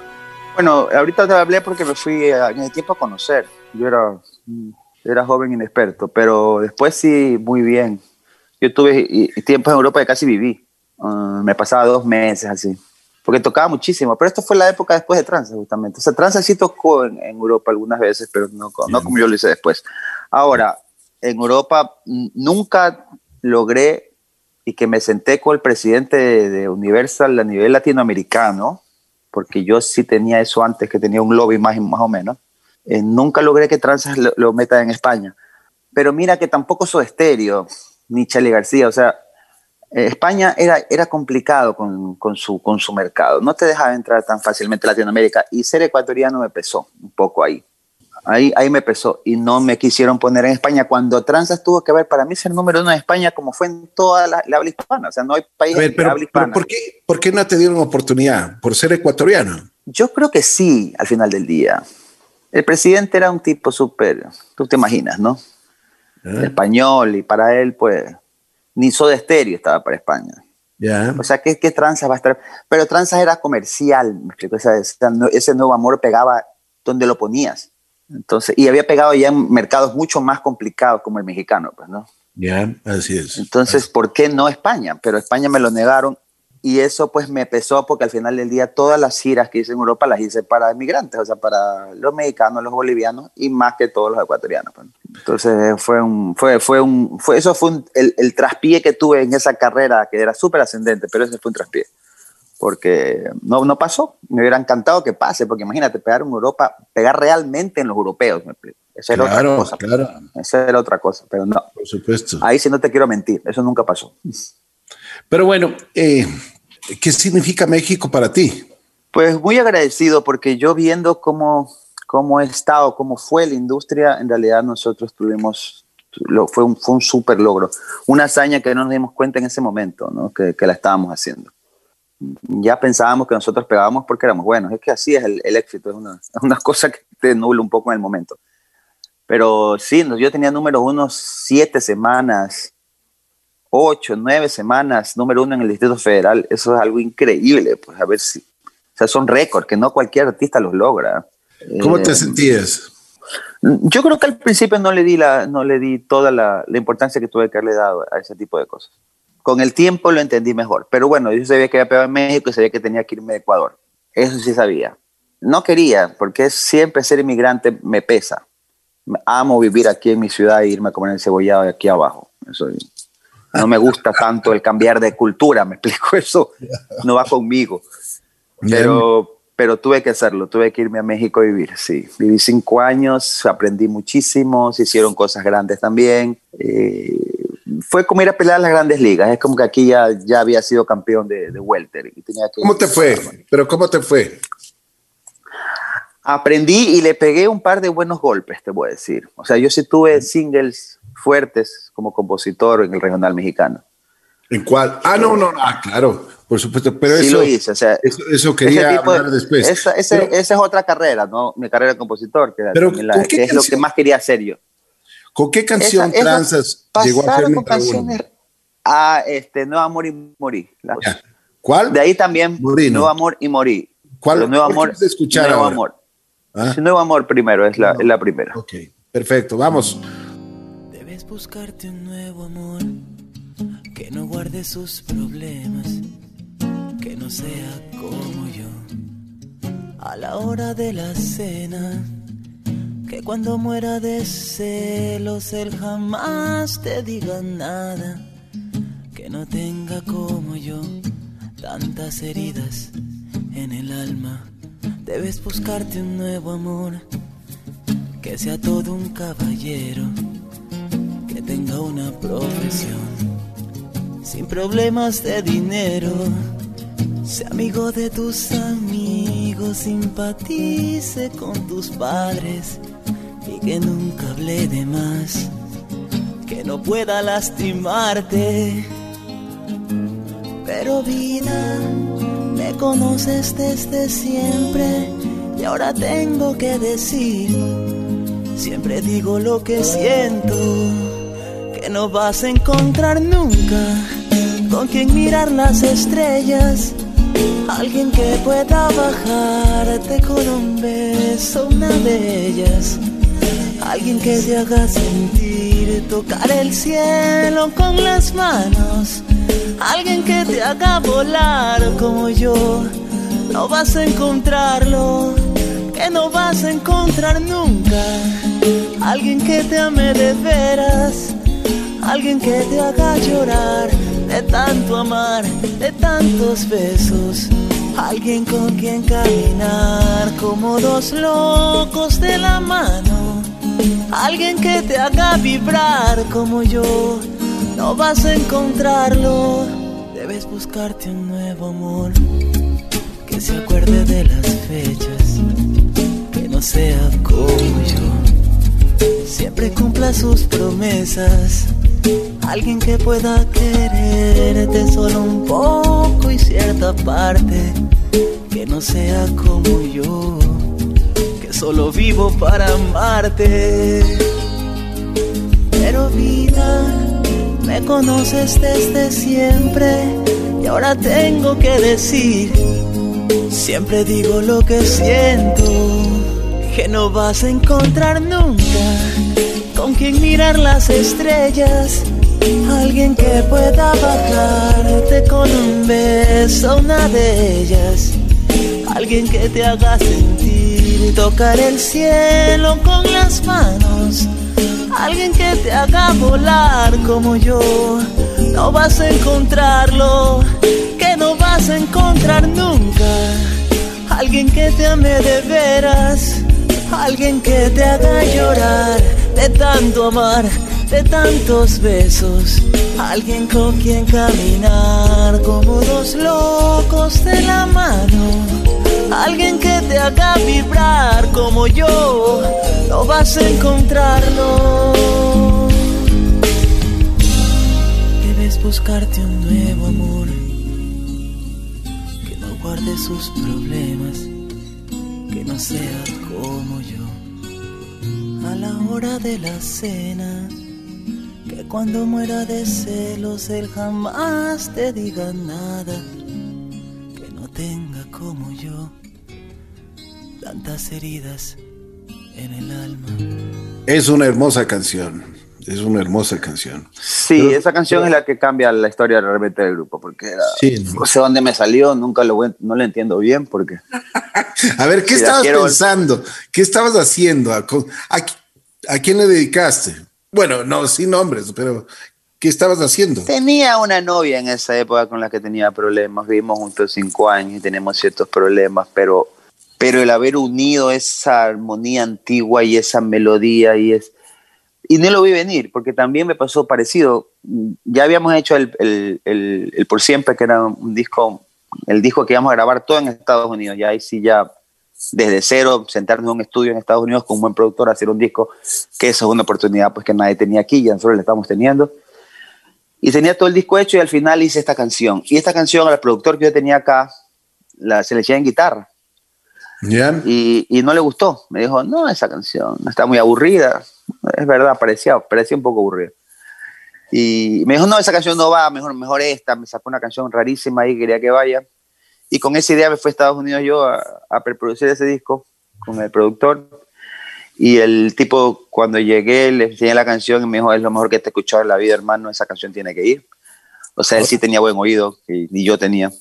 Bueno, ahorita te hablé porque me fui a- en el tiempo a conocer. Yo era, era joven inexperto, pero después sí, muy bien. Yo tuve tiempos en Europa que casi viví. Ah, me pasaba dos meses así, porque tocaba muchísimo. Pero esto fue la época después de Transa, justamente. O sea, Transa sí tocó en, en Europa algunas veces, pero no, no como yo lo hice después. Ahora, en Europa nunca logré y que me senté con el presidente de, Universal a nivel latinoamericano, porque yo sí tenía eso antes, que tenía un lobby más, más o menos. Eh, nunca logré que Transas lo, lo meta en España. Pero mira que tampoco soy estéreo, ni Charlie García, o sea, eh, España era, era complicado con, con, su, con su mercado, no te dejaba entrar tan fácilmente a Latinoamérica y ser ecuatoriano me pesó un poco ahí. Ahí, ahí me pesó y no me quisieron poner en España cuando Transas tuvo que ver para mí ser número uno en España como fue en toda la, la habla hispana, o sea, no hay país ver, pero, habla pero hispana. ¿por, qué, ¿por qué no te dieron oportunidad? ¿Por ser ecuatoriano? Yo creo que sí, al final del día. El presidente era un tipo súper, tú te imaginas, ¿no? ¿Eh? Español, y para él, pues, ni Soda Stereo estaba para España. Ya. O sea, ¿qué, qué Tranzas va a estar? Pero Tranzas era comercial, me explico, esa- no- ese nuevo amor pegaba donde lo ponías. Entonces, y había pegado ya en mercados mucho más complicados como el mexicano, pues, ¿no? Ya, así es. Entonces, ¿por qué no España? Pero España me lo negaron y eso pues me pesó porque al final del día todas las giras que hice en Europa las hice para inmigrantes, o sea, para los mexicanos, los bolivianos y más que todos los ecuatorianos. pues. Entonces fue un, fue, fue un, fue, eso fue un- el, el traspié que tuve en esa carrera que era súper ascendente, pero ese fue un traspié. Porque no, no pasó, me hubiera encantado que pase, porque imagínate, pegar en Europa, pegar realmente en los europeos, me explico. Esa era Claro, otra cosa. claro. Esa era otra cosa, pero no. Por supuesto. Ahí sí no te quiero mentir, eso nunca pasó. Pero bueno, eh, ¿qué significa México para ti? Pues muy agradecido porque yo viendo cómo, cómo he estado, cómo fue la industria, en realidad nosotros tuvimos, lo, fue un, fue un súper logro, una hazaña que no nos dimos cuenta en ese momento, ¿no? que, que la estábamos haciendo. Ya pensábamos que nosotros pegábamos porque éramos buenos, es que así es el, el éxito, es una, es una cosa que te nubla un poco en el momento. Pero sí, yo tenía número uno siete semanas, ocho, nueve semanas, número uno en el Distrito Federal. Eso es algo increíble, pues a ver si. O sea, son récords que no cualquier artista los logra. ¿Cómo Eh, te sentías? Yo creo que al principio no le di, la, no le di toda la, la importancia que tuve que haberle dado a ese tipo de cosas. Con el tiempo lo entendí mejor. Pero bueno, yo sabía que había pegado en México y sabía que tenía que irme de Ecuador. Eso sí sabía. No quería, porque siempre ser inmigrante me pesa. Amo vivir aquí en mi ciudad e irme a comer el cebollado de aquí abajo. Eso no me gusta tanto el cambiar de cultura, me explico eso. No va conmigo. Pero, pero tuve que hacerlo, tuve que irme a México a vivir, sí. Viví cinco años, aprendí muchísimo, se hicieron cosas grandes también. Eh, fue como ir a pelear a las grandes ligas, es como que aquí ya, ya había sido campeón de, de welter. Y tenía que ¿Cómo te fue? ¿Pero cómo te fue? Aprendí y le pegué un par de buenos golpes, te voy a decir. O sea, yo sí tuve singles fuertes como compositor en el regional mexicano. ¿En cuál? Ah, no, no, ah, claro, por supuesto, pero sí eso, lo hice, o sea, eso, quería hablar después. Esa, esa, esa, es otra carrera, ¿no? Mi carrera de compositor, que, pero, la, que es lo que más quería hacer yo. ¿Con qué canción esa, Tranzas llegó a ser con canciones a este, Nuevo Amor y Morí. ¿Cuál? De ahí también Morí, Nuevo Amor y Morí. ¿Cuál? Nuevo Amor, escuchar Nuevo ahora? Amor. ¿Ah? Nuevo Amor primero, es la, No. es la primera. Ok, perfecto, vamos. Debes buscarte un nuevo amor que no guarde sus problemas, que no sea como yo. A la hora de la cena, que cuando muera de celos él jamás te diga nada, que no tenga como yo tantas heridas en el alma. Debes buscarte un nuevo amor que sea todo un caballero que tenga una profesión sin problemas de dinero. Sea amigo de tus amigos, simpatice con tus padres y que nunca hable de más, que no pueda lastimarte. Pero vida, me conoces desde siempre y ahora tengo que decir, siempre digo lo que siento que no vas a encontrar nunca con quien mirar las estrellas. Alguien que pueda bajarte con un beso, una de ellas. Alguien que te haga sentir tocar el cielo con las manos. Alguien que te haga volar como yo. No vas a encontrarlo, que no vas a encontrar nunca. Alguien que te ame de veras alguien que te haga llorar de tanto amar, de tantos besos, alguien con quien caminar como dos locos de la mano, alguien que te haga vibrar como yo, no vas a encontrarlo, debes buscarte un nuevo amor. Que se acuerde de las fechas, que no sea como yo, siempre cumpla sus promesas. Alguien que pueda quererte solo un poco y cierta parte, que no sea como yo, solo vivo para amarte. Pero vida, me conoces desde siempre y ahora tengo que decir, siempre digo lo que siento, que no vas a encontrar nunca con quien mirar las estrellas. Alguien que pueda bajarte con un beso, una de ellas. Alguien que te haga sentir tocar el cielo con las manos. Alguien que te haga volar como yo. No vas a encontrarlo, que no vas a encontrar nunca. Alguien que te ame de veras. Alguien que te haga llorar de tanto amar, de tantos besos. Alguien con quien caminar como dos locos de la mano. Alguien que te haga vibrar como yo. No vas a encontrarlo. Debes buscarte un nuevo amor que no guarde sus problemas, que no sea como yo a la hora de la cena. Que cuando muera de celos él jamás te diga nada. Que no tenga como yo tantas heridas en el alma. Es una hermosa canción. Es una hermosa canción. Sí, Pero- esa canción es la que cambia la historia realmente del grupo, porque era, Sí, ¿no? sé dónde me salió, nunca lo voy- no lo entiendo bien, porque <laughs> A ver, ¿qué la estabas quiero- pensando? ¿Qué estabas haciendo? ¿A, a a quién le dedicaste? Bueno, no, sin nombres, pero ¿qué estabas haciendo? tenía una novia en esa época con la que tenía problemas, vivimos juntos cinco años y tenemos ciertos problemas, pero pero el haber unido esa armonía antigua y esa melodía y es... Y no lo vi venir, porque también me pasó parecido. Ya habíamos hecho el, el, el, Por Siempre, que era un disco, el disco que íbamos a grabar todo en Estados Unidos. Ya ahí sí ya desde cero, sentarnos en un estudio en Estados Unidos con un buen productor, hacer un disco, que eso es una oportunidad pues que nadie tenía aquí, ya nosotros la estamos teniendo. Y tenía todo el disco hecho y al final hice esta canción. Y esta canción al productor que yo tenía acá, la, se le en guitarra. Y, y, no le gustó. Me dijo, no, esa canción está muy aburrida. Es verdad, parecía, parecía un poco aburrida. Y me dijo, no, esa canción no va, mejor, mejor esta. Me sacó una canción rarísima ahí, quería que vaya. Y con esa idea me fui a Estados Unidos yo a, a preproducir ese disco con el productor. Y el tipo, cuando llegué, le enseñé la canción y me dijo, es lo mejor que te he escuchado en la vida, hermano, esa canción tiene que ir. O sea, él sí tenía buen oído, y ni yo tenía.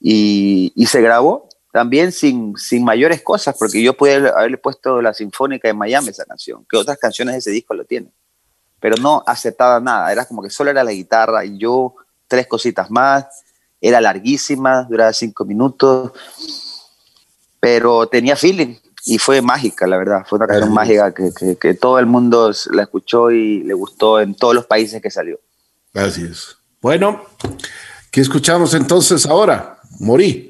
Y, y se grabó también sin, sin mayores cosas, porque yo pude haberle puesto la Sinfónica de Miami esa canción, que otras canciones de ese disco lo tienen. Pero no aceptaba nada, era como que solo era la guitarra y yo tres cositas más era larguísima, duraba cinco minutos, pero tenía feeling y fue mágica, la verdad. Fue una canción mágica que, que, todo el mundo la escuchó y le gustó en todos los países que salió. Así es. Bueno, ¿qué escuchamos entonces ahora? Morí.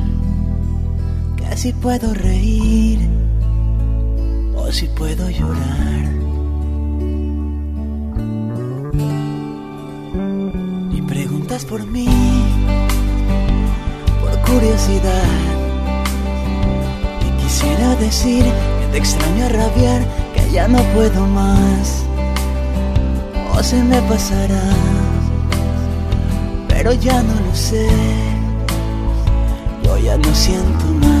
si puedo reír o si puedo llorar. Y preguntas por mí, por curiosidad, y quisiera decir que te extraño a rabiar, que ya no puedo más o se me pasará, pero ya no lo sé, yo ya no siento más.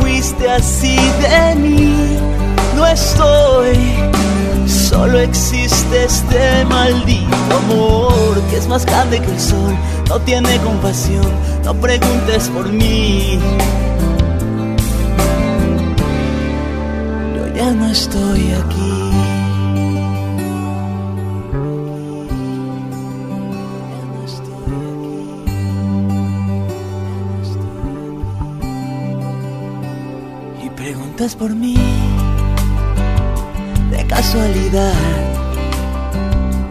así de mí, no estoy, solo existe este maldito amor que es más grande que el sol, no tiene compasión, no preguntes por mí. ya no estoy aquí. Preguntas por mí de casualidad.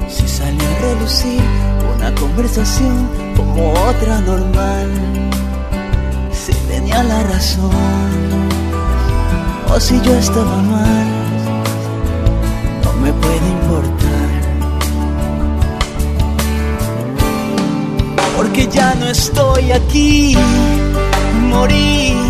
Si salió a relucir una conversación como otra normal. Si tenía la razón o si yo estaba mal, no me puede importar. Porque ya no estoy aquí, morí,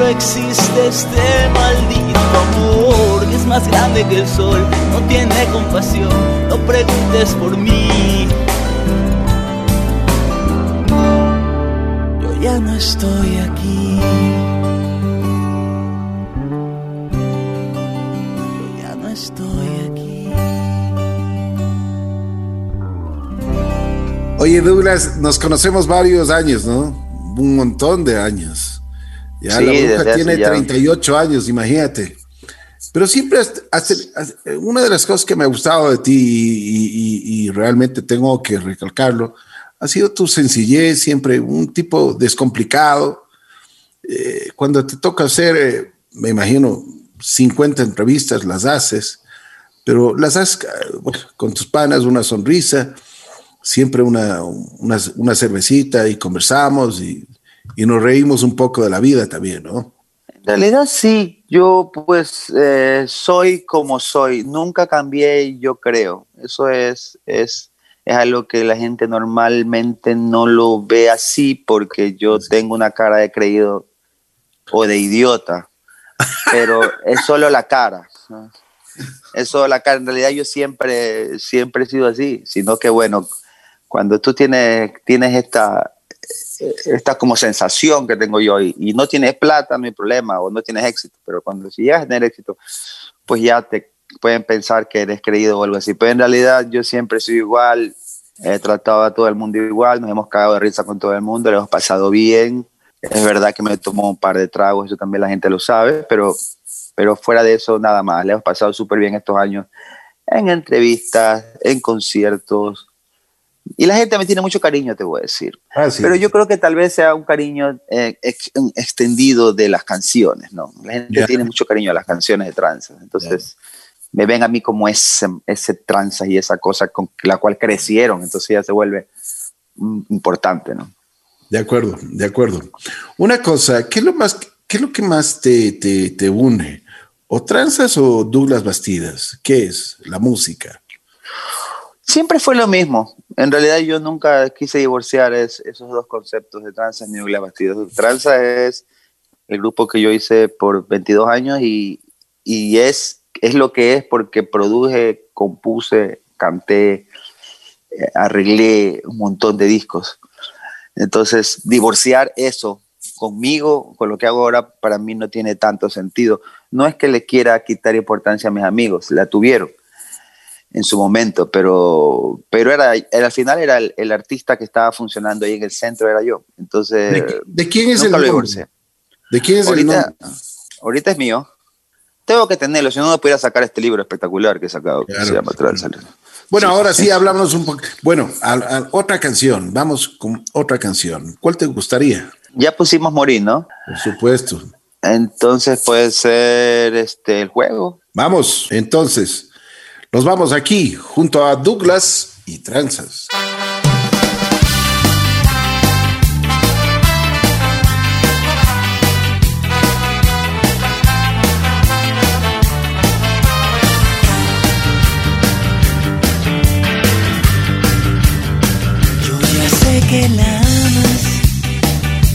solo existe este maldito amor que es más grande que el sol. No tiene compasión, no preguntes por mí. ya no estoy aquí. Ya no estoy aquí. Oye, Douglas, nos conocemos varios años, ¿no? Un montón de años. Ya la bruja tiene 38 años, imagínate. Pero siempre, una de las cosas que me ha gustado de ti y, realmente tengo que recalcarlo, ha sido tu sencillez, siempre un tipo descomplicado. Eh, cuando te toca hacer, eh, me imagino, 50 entrevistas, las haces, pero las haces con tus panas, una sonrisa, siempre una, una, cervecita y conversamos y, y nos reímos un poco de la vida también, ¿no? En realidad sí, yo pues eh, soy como soy, nunca cambié, yo creo. Eso es, es, es algo que la gente normalmente no lo ve así porque yo tengo una cara de creído o de idiota, pero es solo la cara. Es solo la cara. En realidad yo siempre, siempre he sido así, sino que bueno, cuando tú tienes, tienes esta, esta como sensación que tengo yo y, no tienes plata, no hay problema, o no tienes éxito, pero cuando si llegas a tener éxito, pues ya te pueden pensar que eres creído o algo así. Pero en realidad yo siempre he sido igual, he tratado a todo el mundo igual, nos hemos cagado de risa con todo el mundo, le hemos pasado bien. Es verdad que me tomo un par de tragos, eso también la gente lo sabe, pero, pero fuera de eso nada más, le hemos pasado súper bien estos años en entrevistas, en conciertos, y la gente me tiene mucho cariño, te voy a decir. Ah, Pero yo creo que tal vez sea un cariño eh, extendido de las canciones, ¿no? La gente tiene mucho cariño a las canciones de tranza. Entonces, me ven a mí como ese, ese tranza y esa cosa con la cual crecieron. Entonces ya se vuelve importante, ¿no? De acuerdo, de acuerdo. Una cosa, ¿qué es lo, más, qué es lo que más te, te, te une? ¿O tranzas o Douglas Bastidas? ¿Qué es? La música. Siempre fue lo mismo. En realidad yo nunca quise divorciar esos dos conceptos de tranza y Douglas Bastidas. Tranza es el grupo que yo hice por 22 años y, es, es lo que es porque produje, compuse, canté, eh, arreglé un montón de discos. Entonces, divorciar eso conmigo, con lo que hago ahora, para mí no tiene tanto sentido. No es que le quiera quitar importancia a mis amigos, la tuvieron en su momento, pero, pero era, al final era el, artista que estaba funcionando ahí en el centro, era yo. Entonces, ¿de, quién es el nombre? ¿De quién es ahorita, el nombre? Ahorita es mío. Tengo que tenerlo, si no, no pudiera sacar este libro espectacular que he sacado, que se llama Bueno, ahora sí <laughs> hablamos un poco. Bueno, otra canción, vamos con otra canción. ¿Cuál te gustaría? Ya pusimos Morir, ¿no? Por supuesto. Entonces puede ser este el juego. Vamos, entonces. Nos vamos aquí junto a Douglas y Tranzas. Que la amas,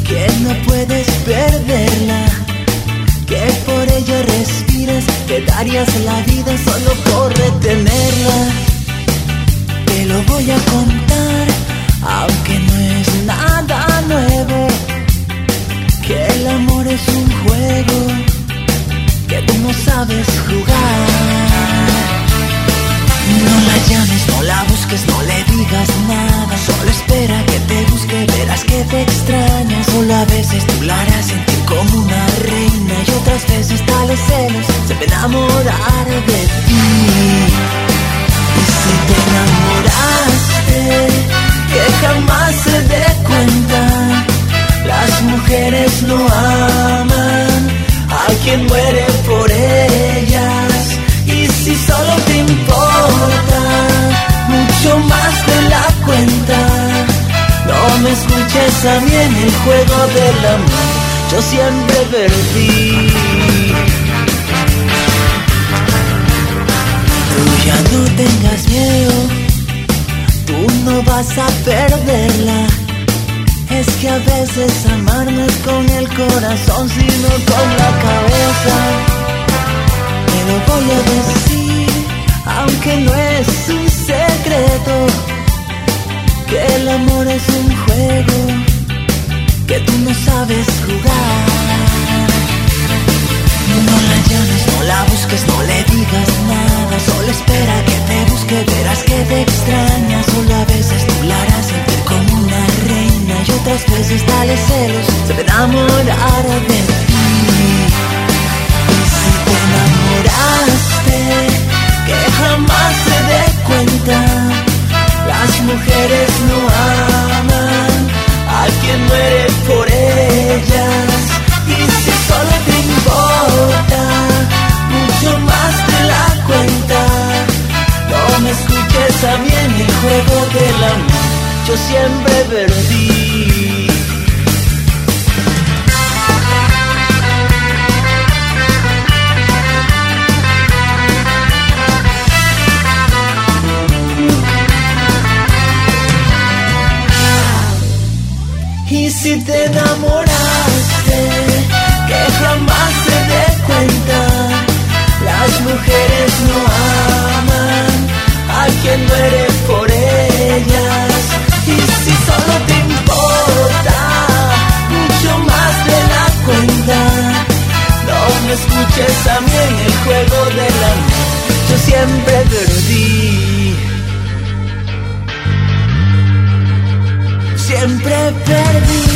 que no puedes perderla, que por ello respiras, que darías la vida retenerla. Te lo voy a contar, aunque no es nada nuevo. Que el amor es un juego que tú no sabes jugar. No la llames, no la busques, no le digas nada. Solo espera que te busque, verás que te extraña. Solo a veces tú la harás sentir y otras veces tales celos se va enamorar de ti. Y si te enamoraste, que jamás se dé cuenta. Las mujeres no aman a quien muere por ellas. Y si solo te importa mucho más de la cuenta, no me escuches a mí en el juego del amor, yo siempre perdí. Tú ya no tengas miedo, tú no vas a perderla. Es que a veces amar no es con el corazón, sino con la cabeza lo voy a decir, aunque no es un secreto, que el amor es un juego que tú no sabes jugar. No, la llames, no la busques, no le digas nada. Solo espera que te busque, verás que te extraña. Solo a veces tú la harás sentir como una reina. Y otras veces dale celos, se va a enamorar de ti. Y si te enamoraste, que jamás se dé cuenta. Las mujeres no aman alguien muere por ellas. Y si solo te importa mucho más de la cuenta, no me escuches a mí en el juego del amor, yo siempre perdí. Si te enamoraste, que jamás se dé cuenta, las mujeres no aman a quien no eres por ellas. Y si solo te importa mucho más de la cuenta, no me escuches a mí en el juego del amor, yo siempre perdí. Siempre perdí,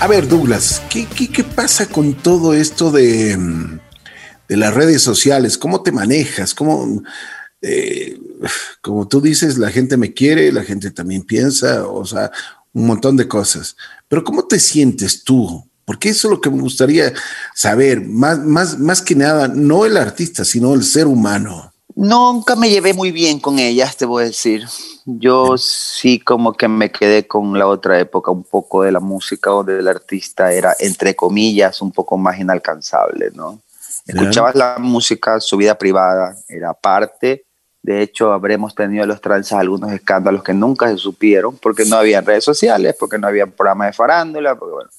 A ver, Douglas, ¿qué, qué, qué pasa con todo esto de, de, las redes sociales? ¿Cómo te manejas? ¿Cómo, eh, como tú dices, la gente me quiere, la gente también piensa, o sea, un montón de cosas. Pero ¿cómo te sientes tú? Porque eso es lo que me gustaría saber, más, más, más que nada, no el artista, sino el ser humano. Nunca me llevé muy bien con ellas, te voy a decir. Yo sí como que me quedé con la otra época, un poco de la música donde el artista era, entre comillas, un poco más inalcanzable, ¿no? Escuchabas la música, su vida privada era parte. De hecho, habremos tenido los trances algunos escándalos que nunca se supieron porque no había redes sociales, porque no había programas de farándula, porque bueno.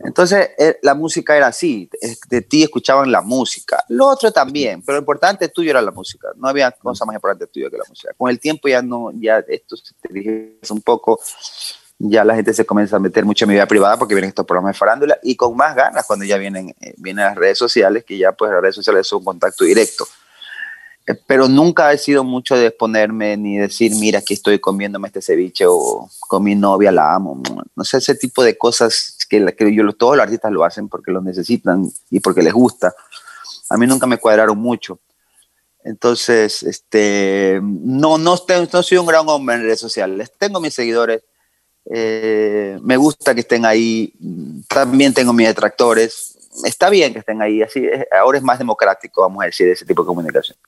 Entonces, eh, la música era así, de ti escuchaban la música, lo otro también, pero lo importante tuyo era la música, no había cosa más importante tuyo que la música. Con el tiempo ya no, ya esto se dirige un poco, ya la gente se comienza a meter mucho en mi vida privada porque vienen estos programas de farándula y con más ganas cuando ya vienen, eh, vienen las redes sociales, que ya pues las redes sociales son un contacto directo. Eh, pero nunca he sido mucho de exponerme ni decir, mira, aquí estoy comiéndome este ceviche o con mi novia la amo. No sé, ese tipo de cosas que, que yo, todos los artistas lo hacen porque lo necesitan y porque les gusta. A mí nunca me cuadraron mucho. Entonces, este, no, no, no soy un gran hombre en redes sociales. Tengo mis seguidores, eh, me gusta que estén ahí. También tengo mis detractores. Está bien que estén ahí. Así, ahora es más democrático, vamos a decir, ese tipo de comunicación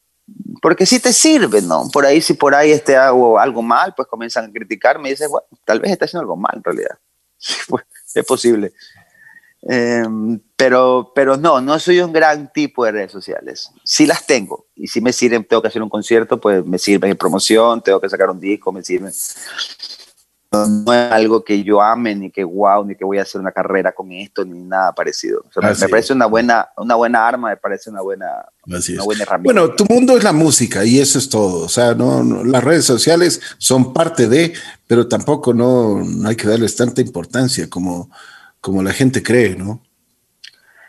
porque si te sirve, ¿no? Por ahí, si por ahí este hago algo mal, pues comienzan a criticarme y dicen, bueno, tal vez está haciendo algo mal en realidad. <laughs> Pues, es posible. Eh, pero, pero no, no soy un gran tipo de redes sociales. Sí las tengo y si me sirven, tengo que hacer un concierto, pues me sirven en promoción, tengo que sacar un disco, me sirven no es algo que yo ame, ni que wow, ni que voy a hacer una carrera con esto, ni nada parecido. me, parece una buena, una buena arma, me parece una buena, una buena herramienta. Bueno, tu mundo es la música y eso es todo. O sea, no, las redes sociales son parte de, pero tampoco no, no, hay que darles tanta importancia como, como la gente cree, ¿no?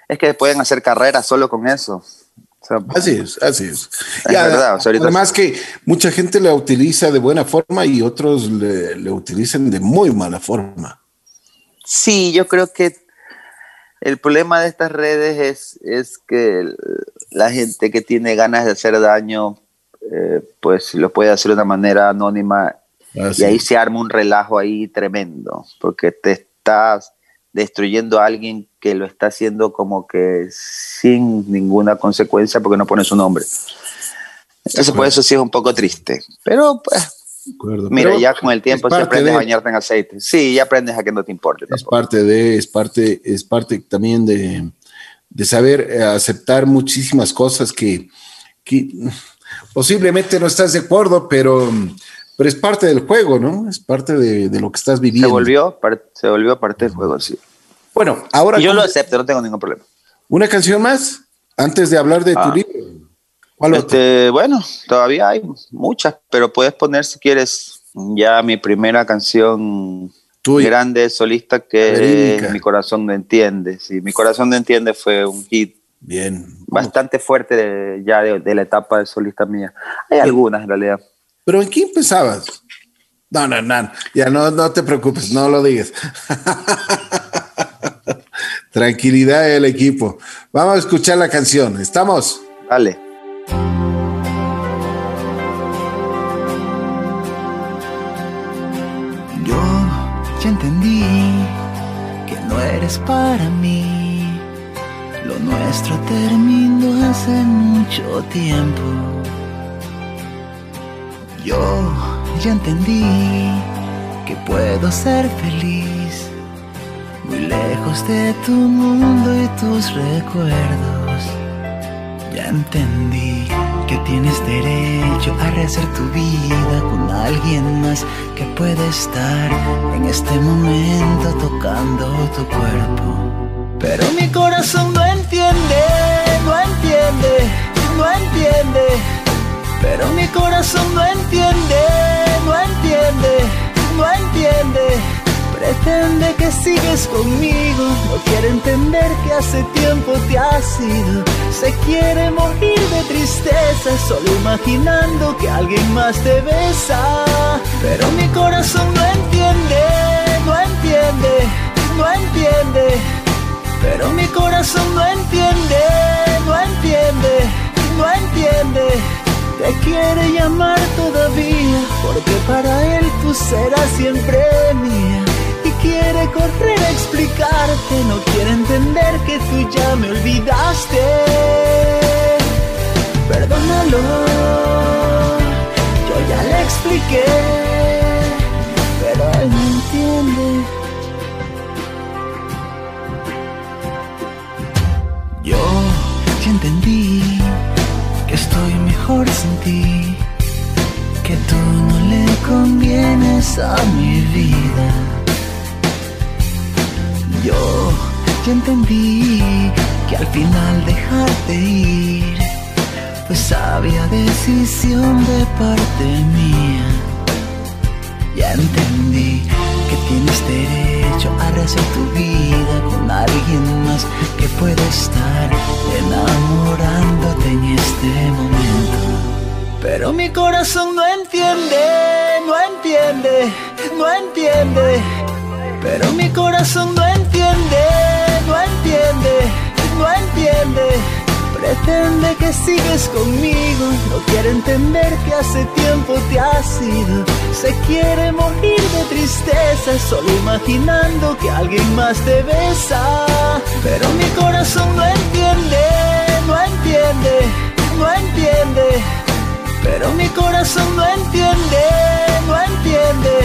Es que pueden hacer carreras solo con eso así es, así es. además que mucha gente la utiliza de buena forma y otros le, utilizan de muy mala forma. Sí, yo creo que el problema de estas redes es, es que la gente que tiene ganas de hacer daño, eh, pues lo puede hacer de una manera anónima y ahí se arma un relajo ahí tremendo, porque te estás destruyendo a alguien que lo está haciendo como que sin ninguna consecuencia porque no pone su nombre. Entonces, por eso sí es un poco triste. Pero, pues, mira, ya con el tiempo se aprendes a bañarte en aceite. Sí, ya aprendes a que no te importe. Es parte de, es parte, es parte también de, de saber eh, aceptar muchísimas cosas que, que posiblemente no estás de acuerdo, pero pero es parte del juego, ¿no? Es parte de, de lo que estás viviendo. Se volvió, se volvió parte del juego, sí. Bueno, ahora. Y yo lo acepto, no tengo ningún problema. ¿Una canción más? Antes de hablar de tu Ah. libro. ¿Cuál Este, bueno, todavía hay muchas, pero puedes poner si quieres ya mi primera canción Tuya. grande solista que Verídica. es Mi corazón no entiende. Sí, Mi corazón no entiende fue un hit Bien. bastante fuerte de- ya de, de la etapa de solista mía. Hay algunas en realidad. ¿Pero en qué empezabas? No, no, no. Ya no, no te preocupes, no lo digas. <laughs> Tranquilidad del equipo. Vamos a escuchar la canción. ¿Estamos? Dale. Yo ya entendí que no eres para mí. Lo nuestro terminó hace mucho tiempo. Yo ya entendí que puedo ser feliz muy lejos de tu mundo y tus recuerdos. Ya entendí que tienes derecho a rehacer tu vida con alguien más que puede estar en este momento tocando tu cuerpo. Pero mi corazón no entiende, no entiende, no entiende. Pero mi corazón no entiende, no entiende, no entiende Pretende que sigues conmigo, no quiere entender que hace tiempo te has ido. Se quiere morir de tristeza, solo imaginando que alguien más te besa. Pero mi corazón no entiende, no entiende, no entiende. Pero mi corazón no entiende, no entiende, no entiende. Te quiere llamar todavía, porque para él tú serás siempre mía quiere correr a explicarte, no quiere entender que tú ya me olvidaste. Perdónalo, yo ya le expliqué, pero él no entiende. Yo ya entendí mejor sin que tú no le convienes a mi vida yo ya entendí que al final dejarte ir fue sabia decisión de parte mía. Ya entendí que tienes derecho a rehacer tu vida con alguien más que puede estar enamorándote en este momento. Pero mi corazón no entiende, no entiende, no entiende. Pero mi corazón no entiende, no entiende, no entiende. Pretende que sigues conmigo, no quiere entender que hace tiempo te has ido. Se quiere morir de tristeza, solo imaginando que alguien más te besa. Pero mi corazón no entiende, no entiende, no entiende. Pero mi corazón no entiende, no entiende,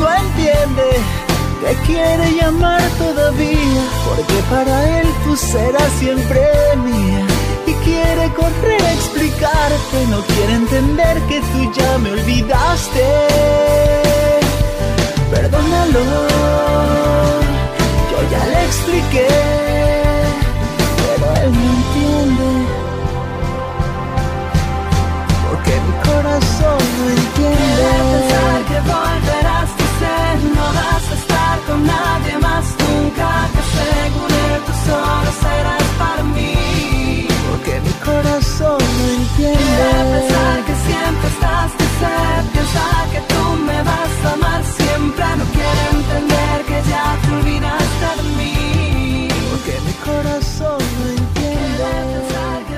no entiende te quiere llamar todavía, porque para él tú serás siempre mía. Quiere correr a explicarte, no quiere entender que tú ya me olvidaste. Perdónalo, yo ya le expliqué,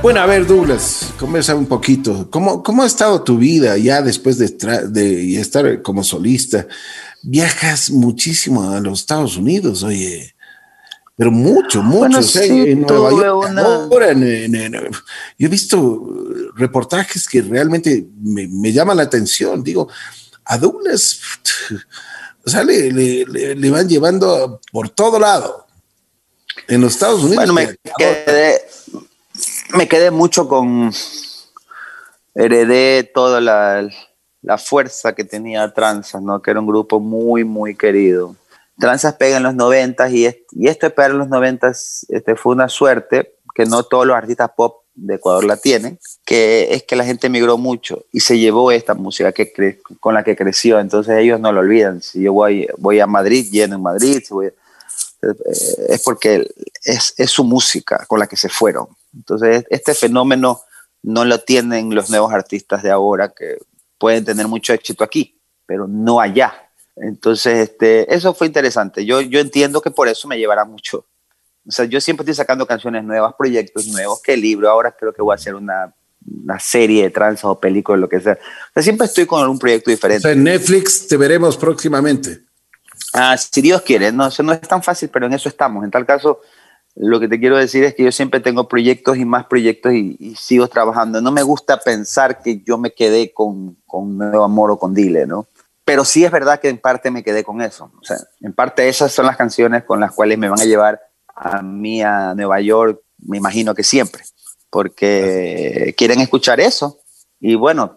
Bueno, a ver, Douglas, conversa un poquito. ¿Cómo, ¿Cómo ha estado tu vida ya después de, de estar como solista? viajas muchísimo a los Estados Unidos, oye. Pero mucho, mucho. en Nueva York, yo he visto reportajes que realmente me, llaman la atención. Digo, a Douglas, o sea, le, van llevando por todo lado. En los Estados Unidos. Bueno, me quedé, me quedé mucho con. Heredé toda la, la fuerza que tenía Tranzas, ¿no? que era un grupo muy, muy querido. Tranzas pega en los 90 y, y esto de en los 90 este, fue una suerte que no todos los artistas pop de Ecuador la tienen, que es que la gente emigró mucho y se llevó esta música que con la que creció, entonces ellos no lo olvidan. Si yo voy, voy a Madrid, lleno en Madrid, eh, es porque es, es su música con la que se fueron. Entonces este fenómeno no lo tienen los nuevos artistas de ahora, que pueden tener mucho éxito aquí, pero no allá. Entonces, este, eso fue interesante. Yo, yo entiendo que por eso me llevará mucho. O sea, yo siempre estoy sacando canciones nuevas, proyectos nuevos, que libro. Ahora creo que voy a hacer una, una serie de tranzas o películas, lo que sea. O sea, siempre estoy con un proyecto diferente. en Netflix te veremos próximamente. Ah, si Dios quiere, no, eso no es tan fácil, pero en eso estamos. En tal caso, lo que te quiero decir es que yo siempre tengo proyectos y más proyectos y, sigo trabajando. No me gusta pensar que yo me quedé con, con Nuevo Amor o con Dile, ¿no? Pero sí es verdad que en parte me quedé con eso. O sea, en parte esas son las canciones con las cuales me van a llevar a mí a Nueva York, me imagino que siempre, porque quieren escuchar eso. Y bueno,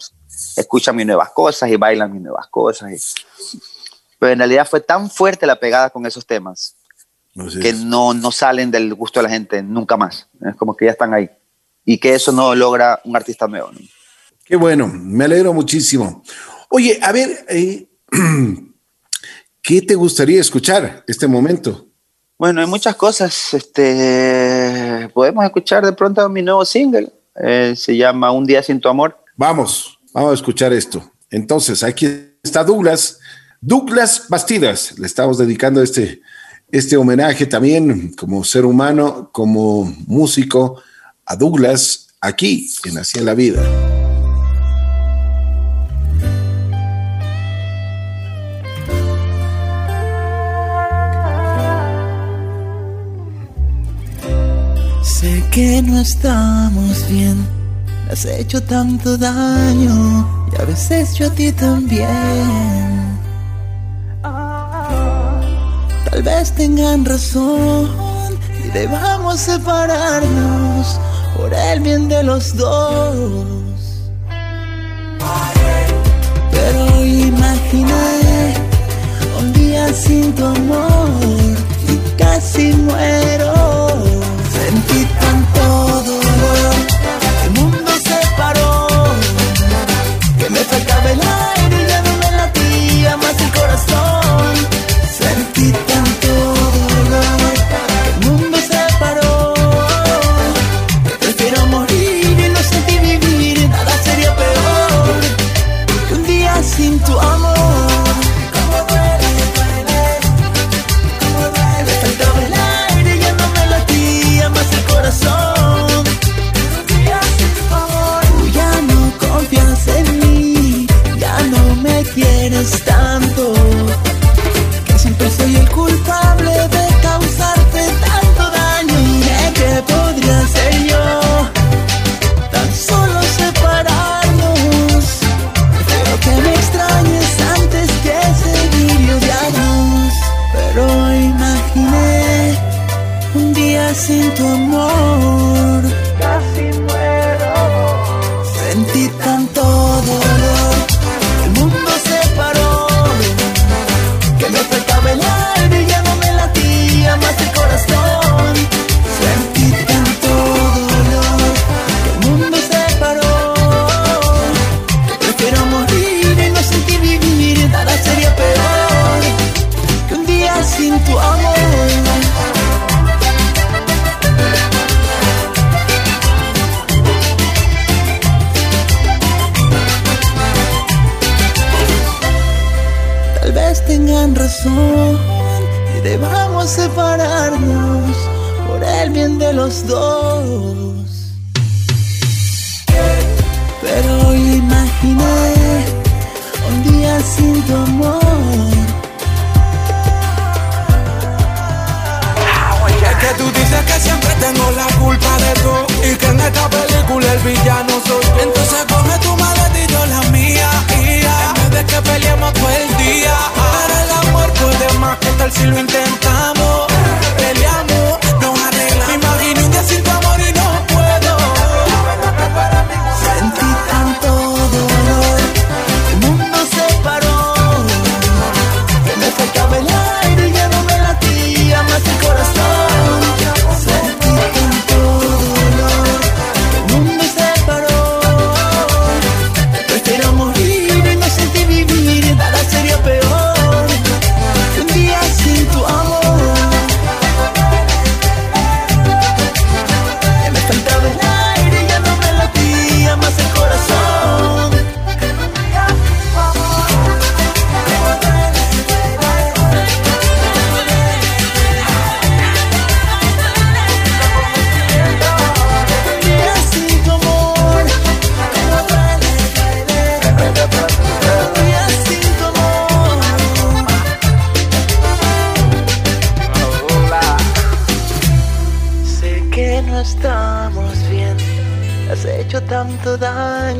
escuchan mis nuevas cosas y bailan mis nuevas cosas. Pero en realidad fue tan fuerte la pegada con esos temas que no, no salen del gusto de la gente nunca más. Es como que ya están ahí. Y que eso no logra un artista nuevo. Qué bueno, me alegro muchísimo. Oye, a ver, eh, <clears throat> ¿qué te gustaría escuchar este momento? Bueno, hay muchas cosas. Este, podemos escuchar de pronto mi nuevo single. Eh, se llama Un día sin tu amor. Vamos, vamos a escuchar esto. Entonces, aquí está Douglas. Douglas Bastidas. Le estamos dedicando este, este homenaje también como ser humano, como músico, a Douglas aquí en en la Vida. Sé que no estamos bien, me has hecho tanto daño y a veces yo a ti también. Tal vez tengan razón y debamos separarnos por el bien de los dos. Pero imaginé un día sin tu amor y casi muero. Sentí tanto dolor, el mundo se paró, que me faltaba el aire y ya no me latía más el corazón. Sentí tanto un día sin tu amor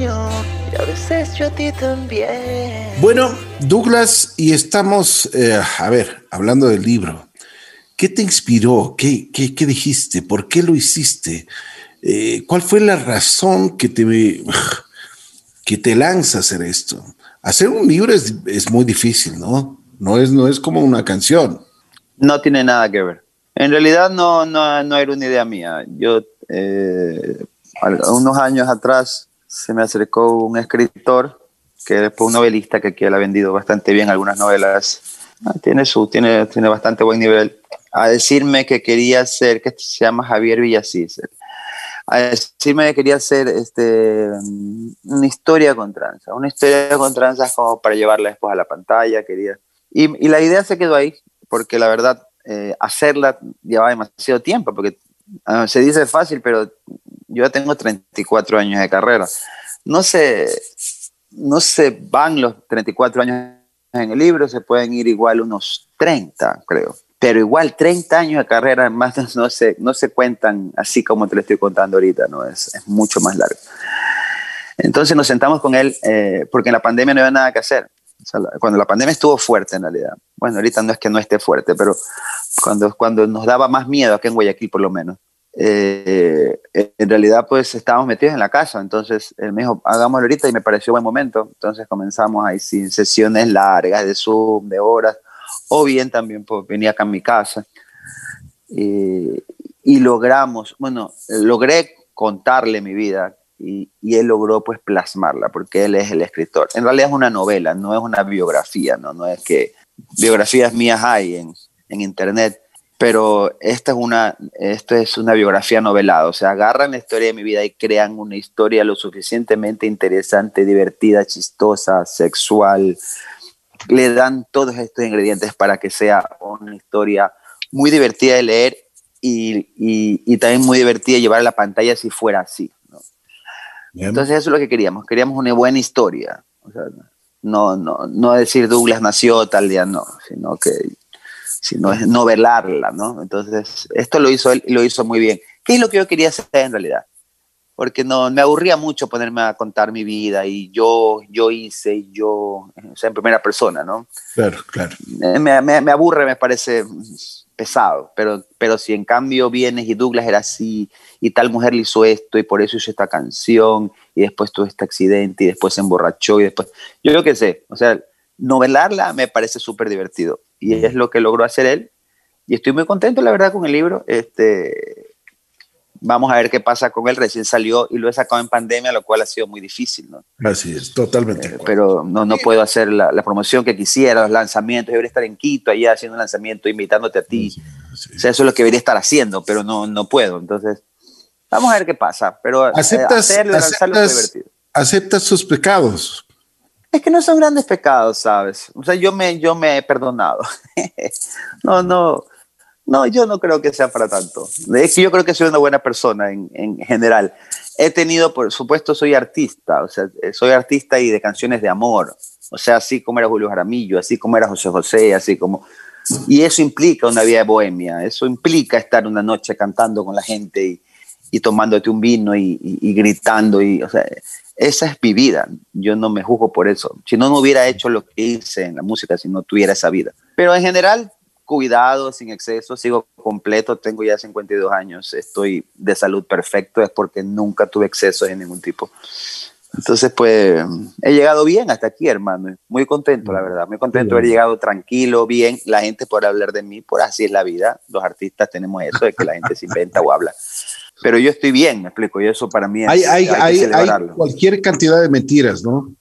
daño y a veces yo a ti también. Bueno, Douglas, y estamos, eh, a ver, hablando del libro. ¿Qué te inspiró? ¿Qué, qué, qué dijiste? ¿Por qué lo hiciste? Eh, ¿Cuál fue la razón que te, <sighs> que te lanza a hacer esto? Hacer un libro es, es muy difícil, ¿no? No es, no es como una canción. No tiene nada que ver. En realidad no, no, no era una idea mía. Yo, eh, unos años atrás, se me acercó un escritor que fue un novelista que aquí él ha vendido bastante bien algunas novelas. Ah, tiene, su, tiene, tiene bastante buen nivel. A decirme que quería ser, que se llama Javier Villasís. A decirme que quería hacer este, una historia con tranzas. Una historia con tranzas como para llevarla después a la pantalla. Quería. Y, la idea se quedó ahí, porque la verdad eh, hacerla llevaba demasiado tiempo, porque uh, se dice fácil, pero yo ya tengo 34 años de carrera. No se, no se van los 34 años en el libro, se pueden ir igual unos 30, creo. Pero igual 30 años de carrera más <laughs> no se, no se cuentan así como te lo estoy contando ahorita, ¿no? Es, es mucho más largo. Entonces nos sentamos con él, eh, porque en la pandemia no había nada que hacer cuando la pandemia estuvo fuerte en realidad, bueno, ahorita no es que no esté fuerte, pero cuando, cuando nos daba más miedo, aquí en Guayaquil por lo menos, eh, en realidad pues estábamos metidos en la casa, entonces él me dijo, hagámoslo ahorita y me pareció buen momento, entonces comenzamos ahí sin sesiones largas de Zoom, de horas, o bien también pues, venía acá a mi casa. Y, y logramos, bueno, logré contarle mi vida, y, él logró pues plasmarla porque él es el escritor. En realidad es una novela, no es una biografía, no, no es que biografías mías hay en, en internet, pero esta es, una, esto es una biografía novelada, o sea, agarran la historia de mi vida y crean una historia lo suficientemente interesante, divertida, chistosa, sexual, le dan todos estos ingredientes para que sea una historia muy divertida de leer y, y, y también muy divertida de llevar a la pantalla si fuera así. Entonces eso es lo que queríamos, queríamos una buena historia. no, no, no decir Douglas nació tal día, no, sino que sino es novelarla, ¿no? Entonces, esto lo hizo él y lo hizo muy bien. ¿Qué es lo que yo quería hacer en realidad? Porque no, me aburría mucho ponerme a contar mi vida y yo, yo hice, y yo, o sea, en primera persona, ¿no? Claro, claro. Me, me, me aburre, me parece pesado, pero, pero si en cambio vienes y Douglas era así y tal mujer le hizo esto y por eso hizo esta canción y después tuvo este accidente y después se emborrachó y después, yo que sé, o sea, novelarla me parece súper divertido y es lo que logró hacer él y estoy muy contento la verdad con el libro, este, vamos a ver qué pasa con él. Recién salió y lo he sacado en pandemia, lo cual ha sido muy difícil, ¿no? Así es, totalmente. Eh, pero no, no puedo hacer la, la, promoción que quisiera, los lanzamientos. Yo debería estar en Quito allá haciendo un lanzamiento, invitándote a ti. Sí, sí. O sea, eso es lo que debería estar haciendo, pero no, no puedo. Entonces, vamos a ver qué pasa. Pero eh, aceptas, hacerlo, lanzarlo es divertido. Aceptas sus pecados. Es que no son grandes pecados, ¿sabes? O sea, yo me, yo me he perdonado. <laughs> no, no no, yo no creo que sea para tanto. Es que yo creo que soy una buena persona en, en, general. He tenido, por supuesto, soy artista, o sea, soy artista y de canciones de amor. O sea, así como era Julio Jaramillo, así como era José José, así como... Y eso implica una vida de bohemia, eso implica estar una noche cantando con la gente y, y tomándote un vino y, y, y, gritando. Y, o sea, esa es mi vida. Yo no me juzgo por eso. Si no, no hubiera hecho lo que hice en la música, si no tuviera esa vida. Pero en general, cuidado, sin exceso, sigo completo, tengo ya 52 años, estoy de salud perfecto, es porque nunca tuve excesos de ningún tipo. Entonces, pues, he llegado bien hasta aquí, hermano. Muy contento, la verdad. Muy contento de haber llegado tranquilo, bien. La gente por hablar de mí, por así es la vida. Los artistas tenemos eso de que la gente se inventa o habla. Pero yo estoy bien, me explico. Y eso para mí es, hay, hay, hay, hay cualquier cantidad de mentiras, ¿no?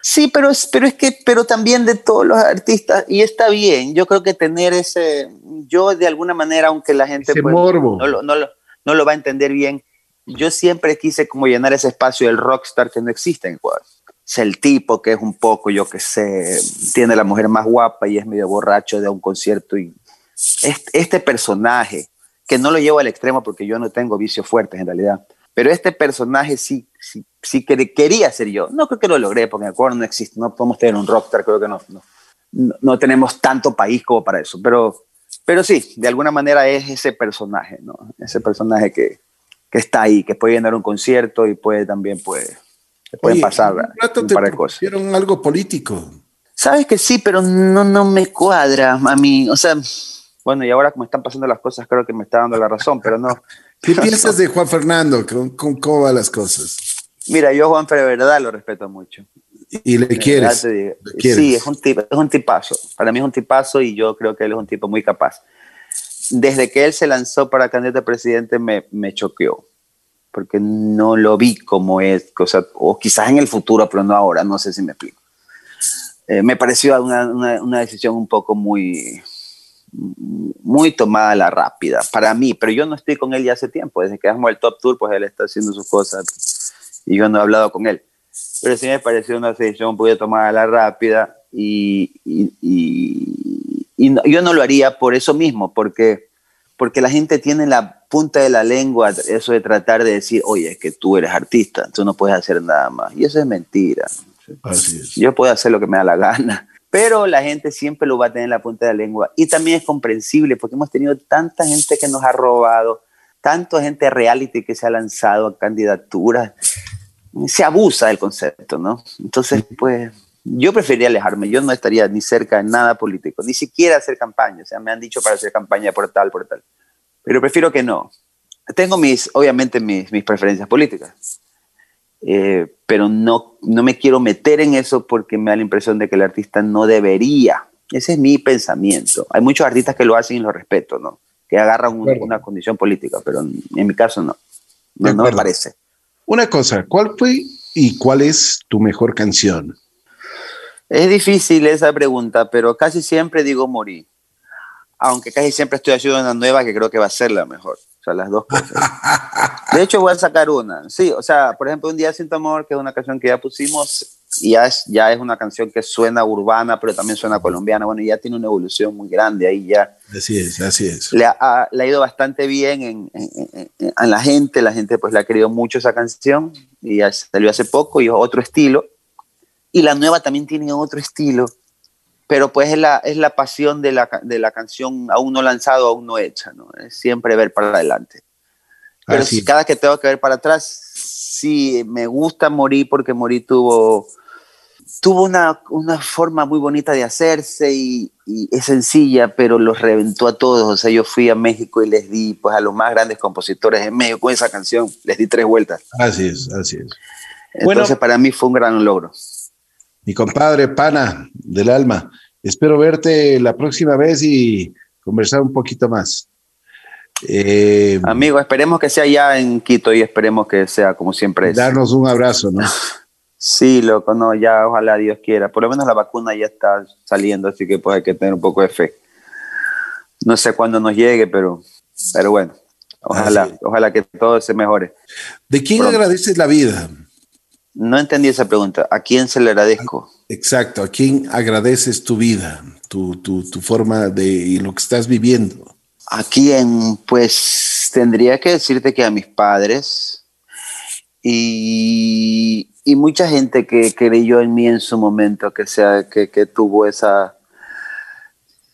Sí, pero es, pero es que, pero también de todos los artistas, y está bien, yo creo que tener ese, yo de alguna manera, aunque la gente pues, morbo. No, lo, no, lo, no, lo, va a entender bien, yo siempre quise como llenar ese espacio del rockstar que no existe en Ecuador. Es el tipo que es un poco, yo que sé, tiene la mujer más guapa y es medio borracho de un concierto y este, este personaje, que no lo llevo al extremo porque yo no tengo vicios fuertes en realidad, pero este personaje sí, sí, sí que quería ser yo. No creo que lo logré, porque en Ecuador no existe, no podemos tener un rockstar, creo que no, no, no, tenemos tanto país como para eso, pero, pero sí, de alguna manera es ese personaje, ¿no? Ese personaje que, que está ahí, que puede llenar un concierto y puede también, puede, pueden pasar un, rato un par de cosas. algo político. Sabes que sí, pero no, no me cuadra a mí. O sea, bueno, y ahora como están pasando las cosas, creo que me está dando la razón, pero no. <laughs> ¿Qué piensas de Juan Fernando? ¿Cómo, ¿Cómo, van las cosas? Mira, yo Juan de verdad lo respeto mucho. ¿Y le quieres? Sí, es un, tipo, es un tipazo. Para mí es un tipazo y yo creo que él es un tipo muy capaz. Desde que él se lanzó para candidato a presidente me, me choqueó, porque no lo vi como es, o, sea, o quizás en el futuro, pero no ahora, no sé si me explico. Eh, me pareció una, una, una decisión un poco muy, muy tomada la rápida para mí, pero yo no estoy con él ya hace tiempo, desde que hacemos el Top Tour, pues él está haciendo sus cosas y yo no he hablado con él. Pero sí me pareció una decisión muy tomada la rápida y, y, y, yo no lo haría por eso mismo, porque, porque la gente tiene la punta de la lengua eso de tratar de decir, oye, es que tú eres artista, tú no puedes hacer nada más. Y eso es mentira. Yo puedo hacer lo que me da la gana pero la gente siempre lo va a tener en la punta de la lengua. Y también es comprensible porque hemos tenido tanta gente que nos ha robado, tanta gente reality que se ha lanzado a candidaturas. Se abusa del concepto, ¿no? Entonces, pues yo preferiría alejarme. Yo no estaría ni cerca de nada político, ni siquiera hacer campaña. O sea, me han dicho para hacer campaña por tal, por tal. Pero prefiero que no. Tengo mis, obviamente, mis, mis preferencias políticas. Eh, pero no, no me quiero meter en eso porque me da la impresión de que el artista no debería. Ese es mi pensamiento. Hay muchos artistas que lo hacen y lo respeto, ¿no? Que agarran una, condición política, pero en, mi caso no. No, no me parece. Una cosa, ¿cuál fue y cuál es tu mejor canción? Es difícil esa pregunta, pero casi siempre digo morí. Aunque casi siempre estoy haciendo una nueva que creo que va a ser la mejor las dos cosas. De hecho, voy a sacar una. Sí, o sea, por ejemplo, Un Día Sin Amor, que es una canción que ya pusimos, y ya es, ya es una canción que suena urbana, pero también suena colombiana. Bueno, ya tiene una evolución muy grande ahí ya. Así es, así es. Le ha, le ha ido bastante bien en, en, en, la gente, la gente pues le ha querido mucho esa canción, y ya salió hace poco, y es otro estilo. Y la nueva también tiene otro estilo pero pues es la, es la pasión de la, de la canción aún no lanzado, aún no hecha, ¿no? Es siempre ver para adelante. Pero si cada que tengo que ver para atrás, sí, me gusta Morir porque Morir tuvo, tuvo una, una forma muy bonita de hacerse y, es sencilla, pero los reventó a todos. O sea, yo fui a México y les di pues a los más grandes compositores en México con esa canción, les di tres vueltas. Así es, así es. Entonces para mí fue un gran logro mi compadre pana del alma. Espero verte la próxima vez y conversar un poquito más. Eh, Amigo, esperemos que sea ya en Quito y esperemos que sea como siempre es. Darnos un abrazo, ¿no? <laughs> Sí, loco, no, ya ojalá Dios quiera. Por lo menos la vacuna ya está saliendo, así que pues hay que tener un poco de fe. No sé cuándo nos llegue, pero, pero bueno, ojalá, ojalá que todo se mejore. ¿De quién agradeces la vida? No entendí esa pregunta. ¿A quién se le agradezco? Exacto, ¿a quién agradeces tu vida, tu, forma de y lo que estás viviendo? ¿A quién? Pues tendría que decirte que a mis padres y, mucha gente que creyó en mí en su momento, que, sea, que, tuvo esa,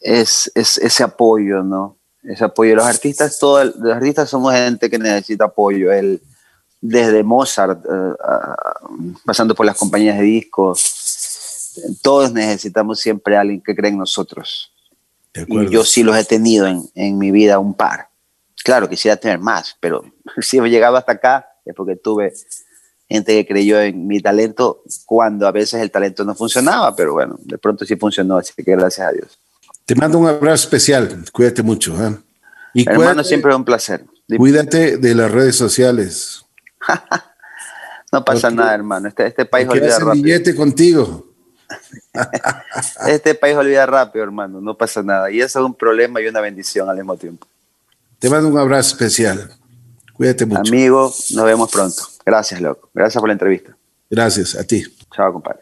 es, ese apoyo, ¿no? Ese apoyo. Los artistas, todos, los artistas somos gente que necesita apoyo. El, desde Mozart, eh, pasando por las compañías de discos, todos necesitamos siempre a alguien que cree en nosotros. Y yo sí los he tenido en, en, mi vida un par. Claro, quisiera tener más, pero <laughs> si he llegado hasta acá es porque tuve gente que creyó en mi talento cuando a veces el talento no funcionaba, pero bueno, de pronto sí funcionó, así que gracias a Dios. Te mando un abrazo especial, cuídate mucho. ¿eh? Y Hermano, siempre es un placer. Cuídate de las redes sociales. <laughs> no pasa nada, hermano. Este, este país olvida rápido. billete contigo. <laughs> este país olvida rápido, hermano. No pasa nada. Y eso es un problema y una bendición al mismo tiempo. Te mando un abrazo especial. Cuídate mucho. Amigo, nos vemos pronto. Gracias, loco. Gracias por la entrevista. Gracias a ti. Chao, compadre.